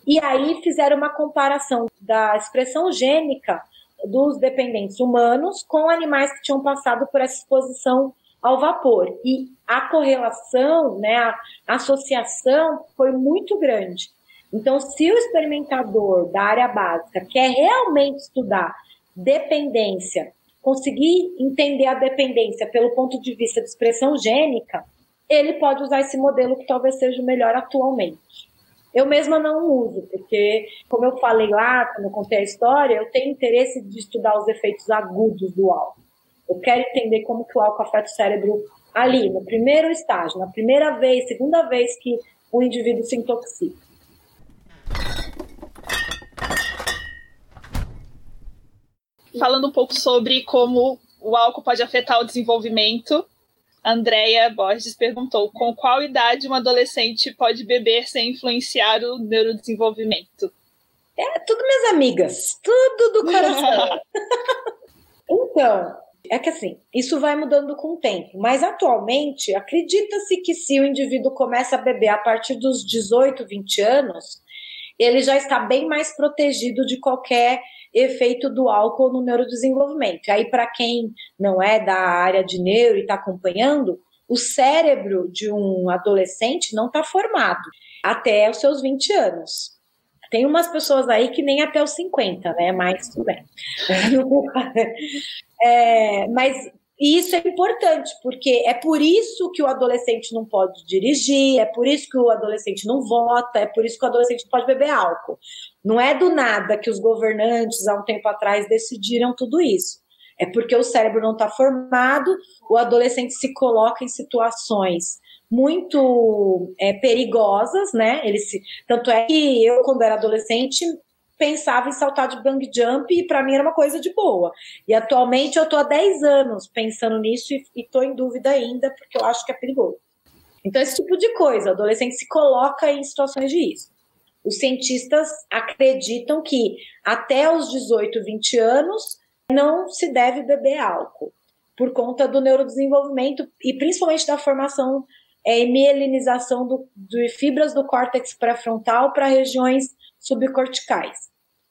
E aí fizeram uma comparação da expressão gênica dos dependentes humanos com animais que tinham passado por essa exposição ao vapor. E a correlação, né, a associação foi muito grande. Então, se o experimentador da área básica quer realmente estudar dependência, conseguir entender a dependência pelo ponto de vista de expressão gênica, ele pode usar esse modelo que talvez seja o melhor atualmente. Eu mesma não uso, porque, como eu falei lá, quando eu contei a história, eu tenho interesse de estudar os efeitos agudos do álcool. Eu quero entender como que o álcool afeta o cérebro ali, no primeiro estágio, na primeira vez, segunda vez que o indivíduo se intoxica. Falando um pouco sobre como o álcool pode afetar o desenvolvimento, Andréia Borges perguntou: com qual idade um adolescente pode beber sem influenciar o neurodesenvolvimento? É tudo minhas amigas, tudo do coração. então, é que assim, isso vai mudando com o tempo, mas atualmente acredita-se que se o indivíduo começa a beber a partir dos 18, 20 anos, ele já está bem mais protegido de qualquer efeito do álcool no neurodesenvolvimento. Aí, para quem não é da área de neuro e está acompanhando, o cérebro de um adolescente não está formado até os seus 20 anos. Tem umas pessoas aí que nem até os 50, né? Mas tudo bem. é, mas isso é importante, porque é por isso que o adolescente não pode dirigir, é por isso que o adolescente não vota, é por isso que o adolescente não pode beber álcool. Não é do nada que os governantes, há um tempo atrás, decidiram tudo isso. É porque o cérebro não está formado, o adolescente se coloca em situações muito é, perigosas, né? Ele se, tanto é que eu, quando era adolescente, pensava em saltar de bang jump e para mim era uma coisa de boa. E atualmente eu estou há 10 anos pensando nisso e estou em dúvida ainda, porque eu acho que é perigoso. Então, esse tipo de coisa, o adolescente se coloca em situações de risco. Os cientistas acreditam que até os 18, 20 anos não se deve beber álcool, por conta do neurodesenvolvimento e principalmente da formação é, mielinização do, de fibras do córtex pré-frontal para regiões subcorticais.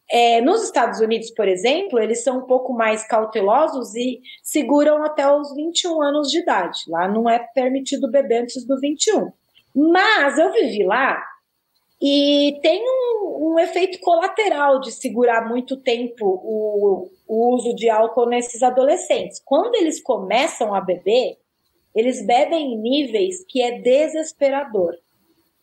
É, nos Estados Unidos, por exemplo, eles são um pouco mais cautelosos e seguram até os 21 anos de idade. Lá não é permitido beber antes do 21. Mas eu vivi lá e tem um, um efeito colateral de segurar muito tempo o, o uso de álcool nesses adolescentes. Quando eles começam a beber, eles bebem em níveis que é desesperador.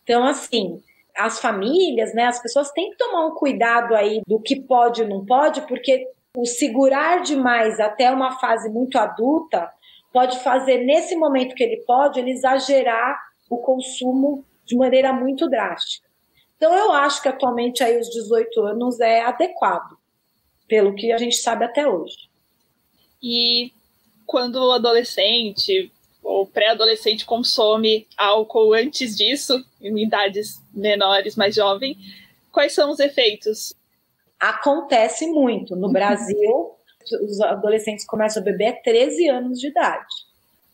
Então, assim, as famílias, né, as pessoas têm que tomar um cuidado aí do que pode e não pode, porque o segurar demais até uma fase muito adulta pode fazer, nesse momento que ele pode, ele exagerar o consumo de maneira muito drástica. Então, eu acho que atualmente aí os 18 anos é adequado, pelo que a gente sabe até hoje. E quando adolescente o pré-adolescente consome álcool antes disso, em idades menores, mais jovem, quais são os efeitos? Acontece muito. No Brasil, os adolescentes começam a beber a 13 anos de idade.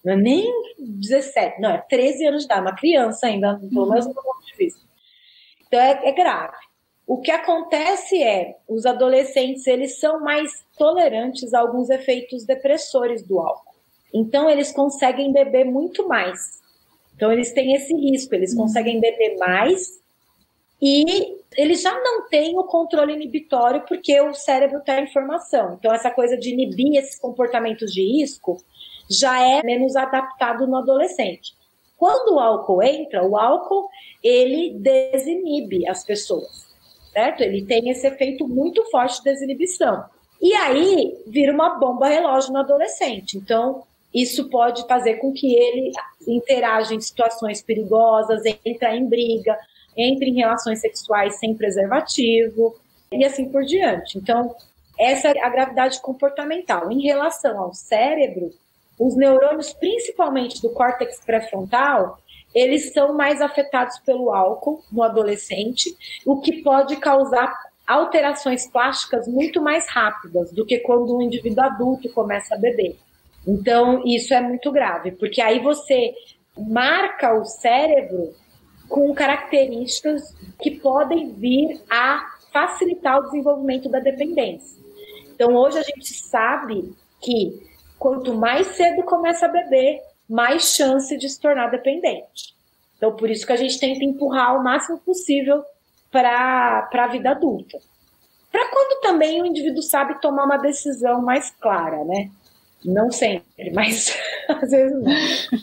Não é nem 17, não, é 13 anos de idade, uma criança ainda, pelo menos do ponto de vista. Então é, é grave. O que acontece é, os adolescentes, eles são mais tolerantes a alguns efeitos depressores do álcool. Então, eles conseguem beber muito mais. Então, eles têm esse risco, eles conseguem beber mais e eles já não têm o controle inibitório porque o cérebro tem a informação. Então, essa coisa de inibir esses comportamentos de risco já é menos adaptado no adolescente. Quando o álcool entra, o álcool ele desinibe as pessoas, certo? Ele tem esse efeito muito forte de desinibição. E aí vira uma bomba relógio no adolescente. Então, isso pode fazer com que ele interaja em situações perigosas, entre em briga, entre em relações sexuais sem preservativo e assim por diante. Então, essa é a gravidade comportamental. Em relação ao cérebro, os neurônios, principalmente do córtex pré-frontal, eles são mais afetados pelo álcool no adolescente, o que pode causar alterações plásticas muito mais rápidas do que quando um indivíduo adulto começa a beber. Então, isso é muito grave, porque aí você marca o cérebro com características que podem vir a facilitar o desenvolvimento da dependência. Então, hoje a gente sabe que quanto mais cedo começa a beber, mais chance de se tornar dependente. Então, por isso que a gente tenta empurrar o máximo possível para a vida adulta. Para quando também o indivíduo sabe tomar uma decisão mais clara, né? Não sempre, mas às vezes não.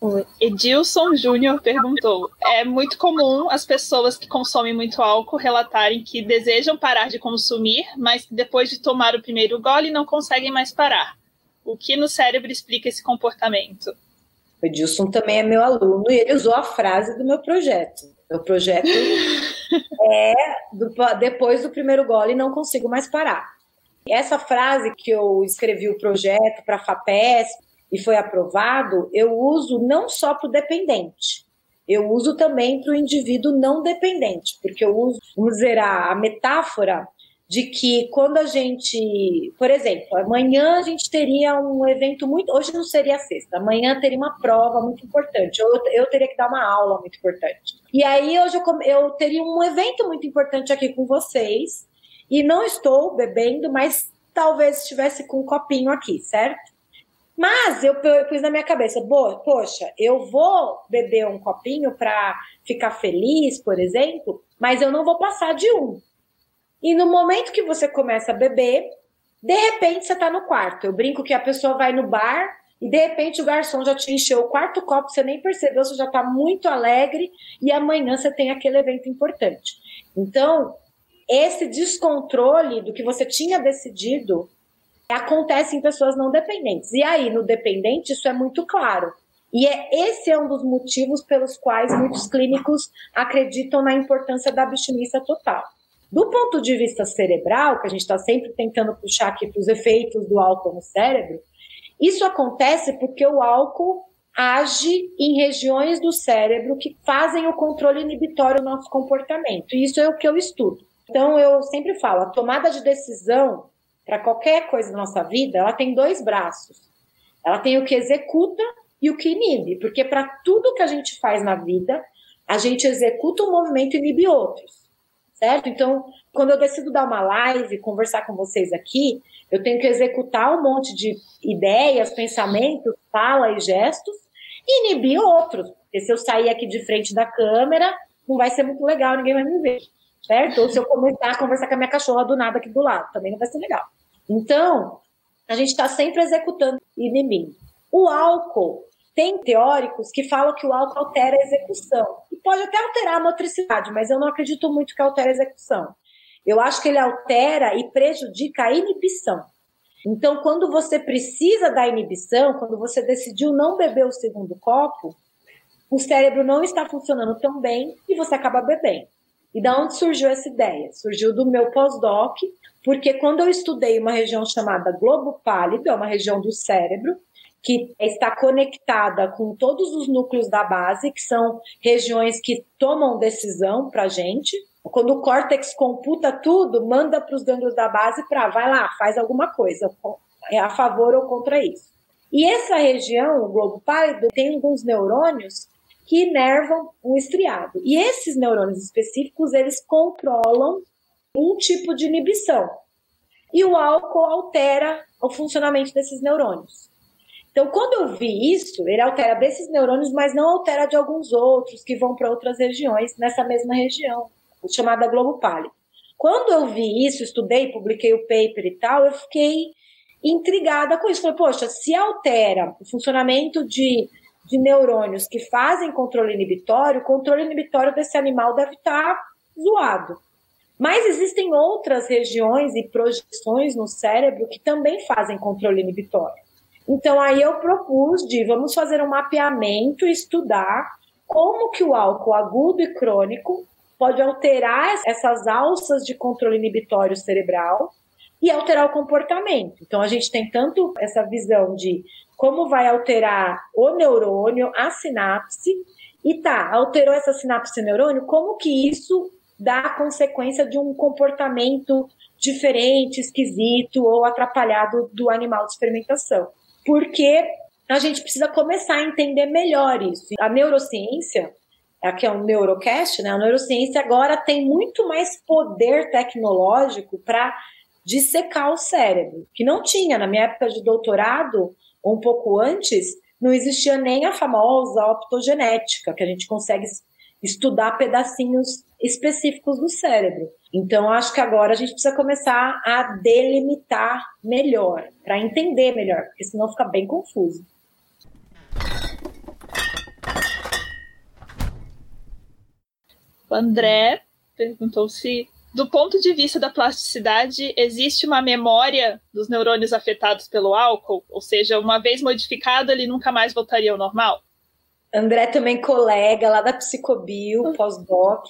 O Edilson Júnior perguntou: É muito comum as pessoas que consomem muito álcool relatarem que desejam parar de consumir, mas que depois de tomar o primeiro gole não conseguem mais parar. O que no cérebro explica esse comportamento? O Edilson também é meu aluno e ele usou a frase do meu projeto. Meu projeto é do, depois do primeiro gole não consigo mais parar. Essa frase que eu escrevi o projeto para a FAPESP e foi aprovado, eu uso não só para o dependente, eu uso também para o indivíduo não dependente, porque eu uso, vamos dizer, a, a metáfora de que quando a gente, por exemplo, amanhã a gente teria um evento muito, hoje não seria sexta, amanhã teria uma prova muito importante, eu, eu teria que dar uma aula muito importante. E aí hoje eu, eu teria um evento muito importante aqui com vocês, e não estou bebendo, mas talvez estivesse com um copinho aqui, certo? Mas eu, eu pus na minha cabeça, poxa, eu vou beber um copinho para ficar feliz, por exemplo, mas eu não vou passar de um. E no momento que você começa a beber, de repente você está no quarto. Eu brinco que a pessoa vai no bar e de repente o garçom já te encheu o quarto copo, você nem percebeu, você já está muito alegre e amanhã você tem aquele evento importante. Então, esse descontrole do que você tinha decidido acontece em pessoas não dependentes. E aí, no dependente, isso é muito claro. E é, esse é um dos motivos pelos quais muitos clínicos acreditam na importância da abstinência total. Do ponto de vista cerebral, que a gente está sempre tentando puxar aqui para os efeitos do álcool no cérebro, isso acontece porque o álcool age em regiões do cérebro que fazem o controle inibitório do nosso comportamento. E isso é o que eu estudo. Então, eu sempre falo, a tomada de decisão para qualquer coisa na nossa vida, ela tem dois braços. Ela tem o que executa e o que inibe, porque para tudo que a gente faz na vida, a gente executa um movimento e inibe outros, certo? Então, quando eu decido dar uma live, conversar com vocês aqui, eu tenho que executar um monte de ideias, pensamentos, fala e gestos, e inibir outros. Porque se eu sair aqui de frente da câmera, não vai ser muito legal, ninguém vai me ver, certo? Ou se eu começar a conversar com a minha cachorra do nada aqui do lado, também não vai ser legal. Então, a gente está sempre executando inimigo. O álcool, tem teóricos que falam que o álcool altera a execução. E pode até alterar a motricidade, mas eu não acredito muito que altere a execução. Eu acho que ele altera e prejudica a inibição. Então, quando você precisa da inibição, quando você decidiu não beber o segundo copo, o cérebro não está funcionando tão bem e você acaba bebendo. E da onde surgiu essa ideia? Surgiu do meu pós-doc, porque quando eu estudei uma região chamada globo pálido, é uma região do cérebro, que está conectada com todos os núcleos da base, que são regiões que tomam decisão para a gente. Quando o córtex computa tudo, manda para os gânglios da base para vai lá, faz alguma coisa, é a favor ou contra isso. E essa região, o globo pálido, tem alguns neurônios que inervam o estriado. E esses neurônios específicos, eles controlam um tipo de inibição. E o álcool altera o funcionamento desses neurônios. Então, quando eu vi isso, ele altera desses neurônios, mas não altera de alguns outros que vão para outras regiões nessa mesma região, chamada globo pálido. Quando eu vi isso, estudei, publiquei o paper e tal, eu fiquei intrigada com isso. Falei, poxa, se altera o funcionamento de, de neurônios que fazem controle inibitório, o controle inibitório desse animal deve estar zoado. Mas existem outras regiões e projeções no cérebro que também fazem controle inibitório. Então aí eu propus de vamos fazer um mapeamento e estudar como que o álcool agudo e crônico pode alterar essas alças de controle inibitório cerebral e alterar o comportamento. Então a gente tem tanto essa visão de como vai alterar o neurônio, a sinapse, e tá, alterou essa sinapse neurônio, como que isso dá consequência de um comportamento diferente, esquisito ou atrapalhado do animal de experimentação. Porque a gente precisa começar a entender melhor isso. A neurociência, aqui é um neurocast, né? A neurociência agora tem muito mais poder tecnológico para dissecar o cérebro, que não tinha na minha época de doutorado, ou um pouco antes, não existia nem a famosa optogenética, que a gente consegue estudar pedacinhos específicos do cérebro. Então, acho que agora a gente precisa começar a delimitar melhor, para entender melhor, porque senão fica bem confuso. O André perguntou se, do ponto de vista da plasticidade, existe uma memória dos neurônios afetados pelo álcool? Ou seja, uma vez modificado, ele nunca mais voltaria ao normal? André também colega lá da Psicobio, pós-doc.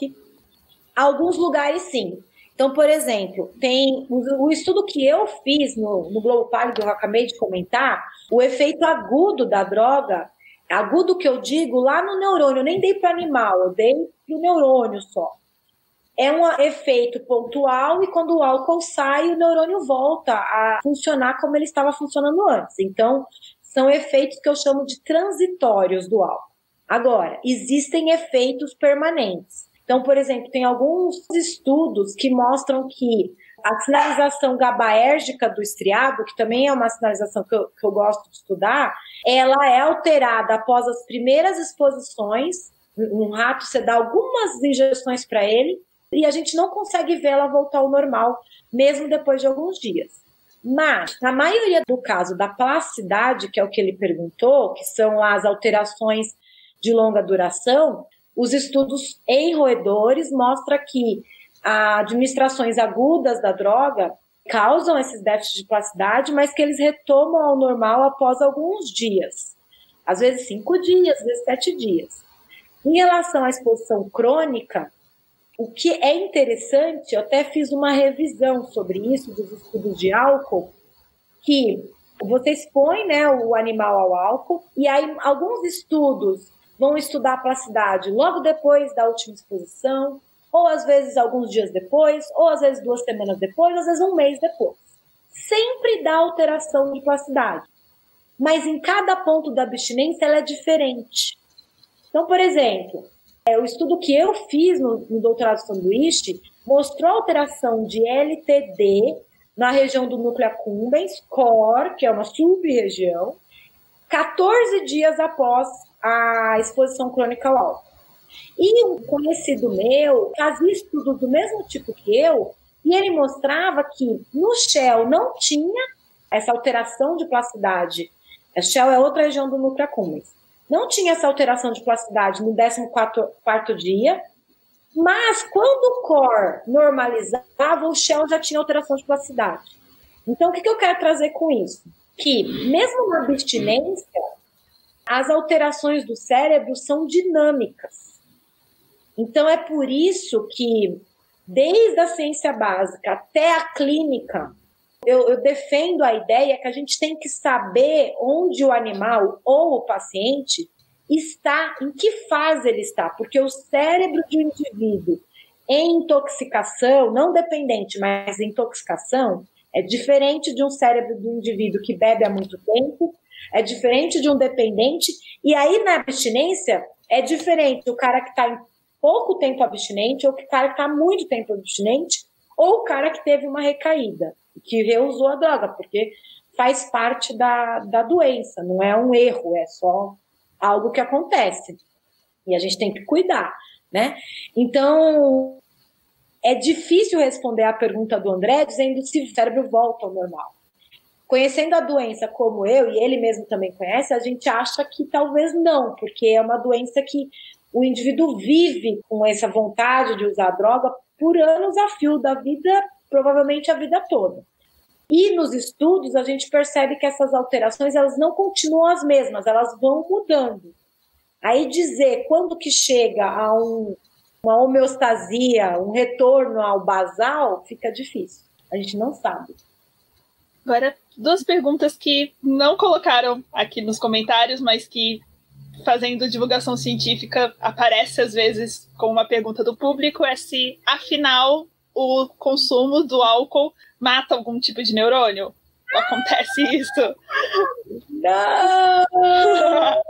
Alguns lugares sim. Então, por exemplo, tem o, estudo que eu fiz no, no Globo Pálido, eu acabei de comentar, o efeito agudo da droga, agudo que eu digo lá no neurônio, eu nem dei para animal, eu dei para o neurônio só. É um efeito pontual e quando o álcool sai, o neurônio volta a funcionar como ele estava funcionando antes. Então, são efeitos que eu chamo de transitórios do álcool. Agora, existem efeitos permanentes. Então, por exemplo, tem alguns estudos que mostram que a sinalização gabaérgica do estriado, que também é uma sinalização que eu, que eu gosto de estudar, ela é alterada após as primeiras exposições. Um rato, você dá algumas injeções para ele e a gente não consegue vê-la voltar ao normal, mesmo depois de alguns dias. Mas, na maioria do caso da plasticidade, que é o que ele perguntou, que são as alterações de longa duração, os estudos em roedores mostram que administrações agudas da droga causam esses déficits de plasticidade, mas que eles retomam ao normal após alguns dias. Às vezes cinco dias, às vezes sete dias. Em relação à exposição crônica, o que é interessante, eu até fiz uma revisão sobre isso, dos estudos de álcool, que você expõe né, o animal ao álcool, e aí alguns estudos vão estudar a plasticidade logo depois da última exposição, ou às vezes alguns dias depois, ou às vezes duas semanas depois, às vezes um mês depois. Sempre dá alteração de plasticidade. Mas em cada ponto da abstinência ela é diferente. Então, por exemplo, é, o estudo que eu fiz no, no doutorado sanduíche mostrou alteração de LTD na região do núcleo accumbens, core, que é uma sub-região, 14 dias após a exposição crônica ao álcool. E um conhecido meu fazia estudos do mesmo tipo que eu, e ele mostrava que no Shell não tinha essa alteração de plasticidade. A Shell é outra região do núcleo accumbens não tinha essa alteração de plasticidade no 14 dia, mas quando o core normalizava, o shell já tinha alteração de plasticidade. Então, o que, eu quero trazer com isso? Que, mesmo na abstinência, as alterações do cérebro são dinâmicas. Então, é por isso que, desde a ciência básica até a clínica, eu, eu, defendo a ideia que a gente tem que saber onde o animal ou o paciente está, em que fase ele está, porque o cérebro de um indivíduo em intoxicação, não dependente, mas intoxicação, é diferente de um cérebro do indivíduo que bebe há muito tempo, é diferente de um dependente, e aí na abstinência é diferente o cara que está em pouco tempo abstinente ou o cara que está muito tempo abstinente ou o cara que teve uma recaída que reusou a droga, porque faz parte da, da doença, não é um erro, é só algo que acontece. E a gente tem que cuidar, né? Então, é difícil responder a pergunta do André dizendo se o cérebro volta ao normal. Conhecendo a doença como eu, e ele mesmo também conhece, a gente acha que talvez não, porque é uma doença que o indivíduo vive com essa vontade de usar droga por anos a fio da vida provavelmente a vida toda. E nos estudos a gente percebe que essas alterações elas não continuam as mesmas, elas vão mudando. Aí dizer quando que chega a um, uma homeostasia, um retorno ao basal, fica difícil. A gente não sabe. Agora, duas perguntas que não colocaram aqui nos comentários, mas que fazendo divulgação científica aparece às vezes com uma pergunta do público é se afinal o consumo do álcool mata algum tipo de neurônio? Acontece isso? Não!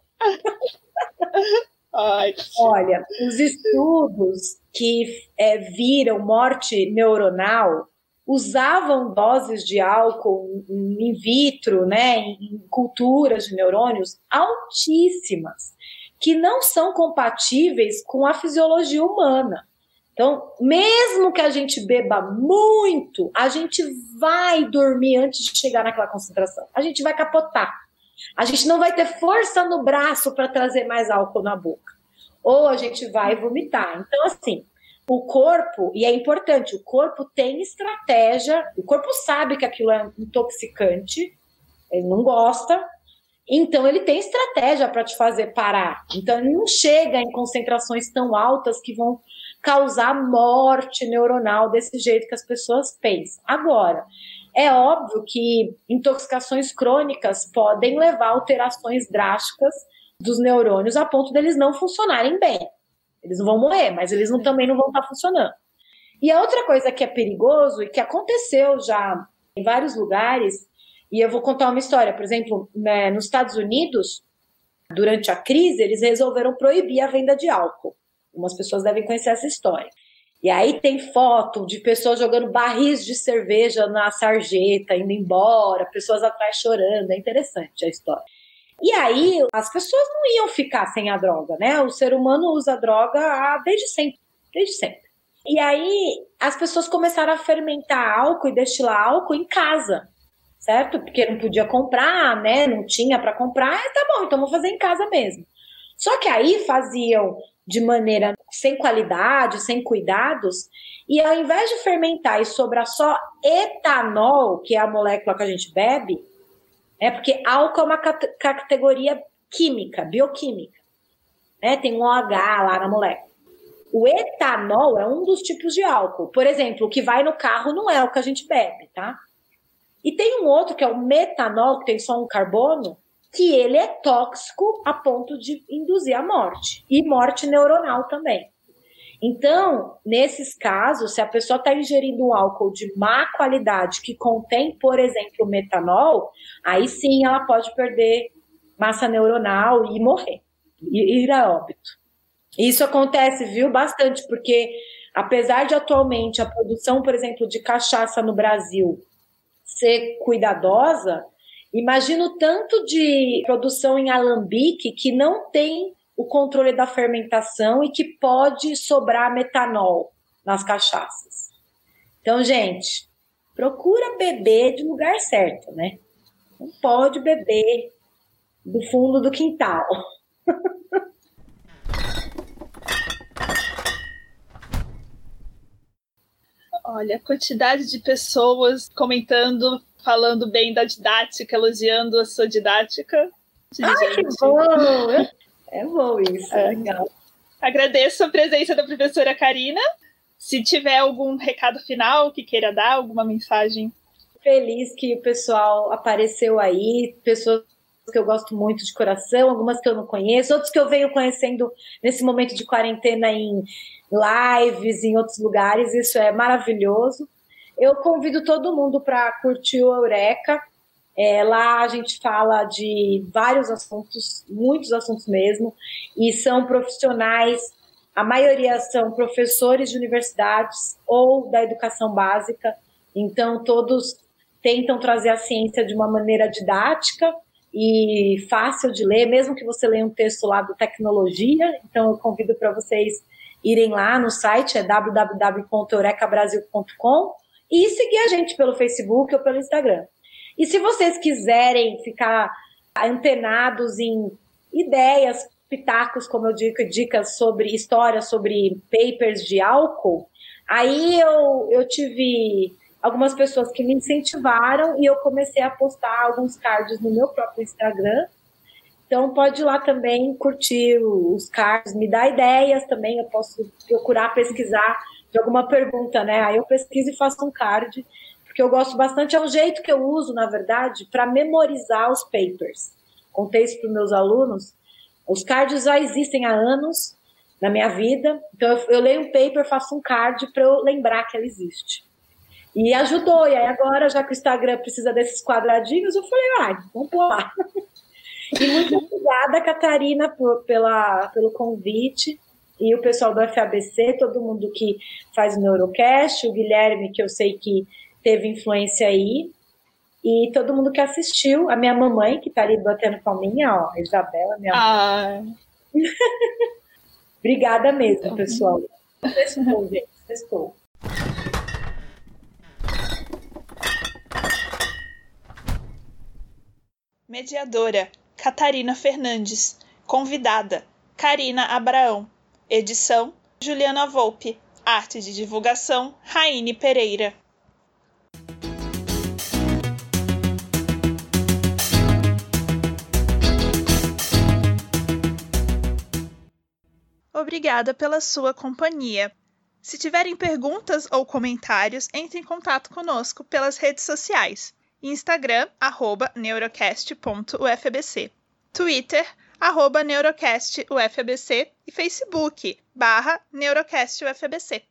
Ai. Olha, os estudos que é, viram morte neuronal usavam doses de álcool in vitro, né, em culturas de neurônios altíssimas, que não são compatíveis com a fisiologia humana. Então, mesmo que a gente beba muito, a gente vai dormir antes de chegar naquela concentração. A gente vai capotar. A gente não vai ter força no braço para trazer mais álcool na boca. Ou a gente vai vomitar. Então, assim, o corpo, e é importante, o corpo tem estratégia, o corpo sabe que aquilo é intoxicante, ele não gosta, então ele tem estratégia para te fazer parar. Então ele não chega em concentrações tão altas que vão causar morte neuronal desse jeito que as pessoas pensam. Agora, é óbvio que intoxicações crônicas podem levar a alterações drásticas dos neurônios a ponto deles não funcionarem bem. Eles não vão morrer, mas eles não, também não vão estar funcionando. E a outra coisa que é perigoso e que aconteceu já em vários lugares, e eu vou contar uma história, por exemplo, né, nos Estados Unidos, durante a crise, eles resolveram proibir a venda de álcool. Algumas pessoas devem conhecer essa história. E aí tem foto de pessoas jogando barris de cerveja na sarjeta, indo embora, pessoas atrás chorando. É interessante a história. E aí as pessoas não iam ficar sem a droga, né? O ser humano usa droga desde sempre, desde sempre. E aí as pessoas começaram a fermentar álcool e destilar álcool em casa, certo? Porque não podia comprar, né? Não tinha para comprar. Ah, tá bom, então vou fazer em casa mesmo. Só que aí faziam de maneira sem qualidade, sem cuidados, e ao invés de fermentar e sobrar só etanol, que é a molécula que a gente bebe, é porque álcool é uma categoria química, bioquímica, né? Tem um OH lá na molécula. O etanol é um dos tipos de álcool. Por exemplo, o que vai no carro não é o que a gente bebe, tá? E tem um outro que é o metanol, que tem só um carbono, que ele é tóxico a ponto de induzir a morte e morte neuronal também. Então, nesses casos, se a pessoa está ingerindo um álcool de má qualidade que contém, por exemplo, metanol, aí sim ela pode perder massa neuronal e morrer, e ir a óbito. Isso acontece, viu, bastante, porque apesar de atualmente a produção, por exemplo, de cachaça no Brasil ser cuidadosa, imagino tanto de produção em alambique que não tem o controle da fermentação e que pode sobrar metanol nas cachaças. Então, gente, procura beber de lugar certo, né? Não pode beber do fundo do quintal. Olha, a quantidade de pessoas comentando, falando bem da didática, elogiando a sua didática. Ah, que bom! É bom isso, é legal. Agradeço a presença da professora Karina. Se tiver algum recado final que queira dar, alguma mensagem. Feliz que o pessoal apareceu aí, pessoas que eu gosto muito de coração, algumas que eu não conheço, outros que eu venho conhecendo nesse momento de quarentena em lives, em outros lugares, isso é maravilhoso. Eu convido todo mundo para curtir o Eureka. É, lá a gente fala de vários assuntos, muitos assuntos mesmo, e são profissionais, a maioria são professores de universidades ou da educação básica, então todos tentam trazer a ciência de uma maneira didática e fácil de ler, mesmo que você leia um texto lá do tecnologia. Então eu convido para vocês irem lá no site, é www.eurecabrasil.com e seguir a gente pelo Facebook ou pelo Instagram. E se vocês quiserem ficar antenados em ideias, pitacos, como eu digo, dicas sobre histórias, sobre papers de álcool, aí eu, eu tive algumas pessoas que me incentivaram e eu comecei a postar alguns cards no meu próprio Instagram. Então pode ir lá também curtir os cards, me dar ideias também, eu posso procurar pesquisar de alguma pergunta, né? Aí eu pesquiso e faço um card, porque eu gosto bastante, é um jeito que eu uso, na verdade, para memorizar os papers. Contei isso para os meus alunos. Os cards já existem há anos na minha vida, então eu, eu leio um paper, faço um card para eu lembrar que ela existe. E ajudou. E aí agora, já que o Instagram precisa desses quadradinhos, eu falei, ah, vamos lá. E muito obrigada, Catarina, por, pela, pelo convite. E o pessoal do FABC, todo mundo que faz o Neurocast, o Guilherme, que eu sei que teve influência aí. E todo mundo que assistiu, a minha mamãe, que tá ali batendo palminha, ó, a Isabela, minha ah. mãe. Obrigada mesmo, pessoal. Sextou, gente. Sextou. Mediadora: Catarina Fernandes. Convidada: Karina Abraão. Edição: Juliana Volpe. Arte de divulgação: Raine Pereira. Obrigada pela sua companhia. Se tiverem perguntas ou comentários, entre em contato conosco pelas redes sociais. Instagram, neurocast.ufbc. Twitter, arroba neurocastufbc e Facebook, barra neurocastufbc.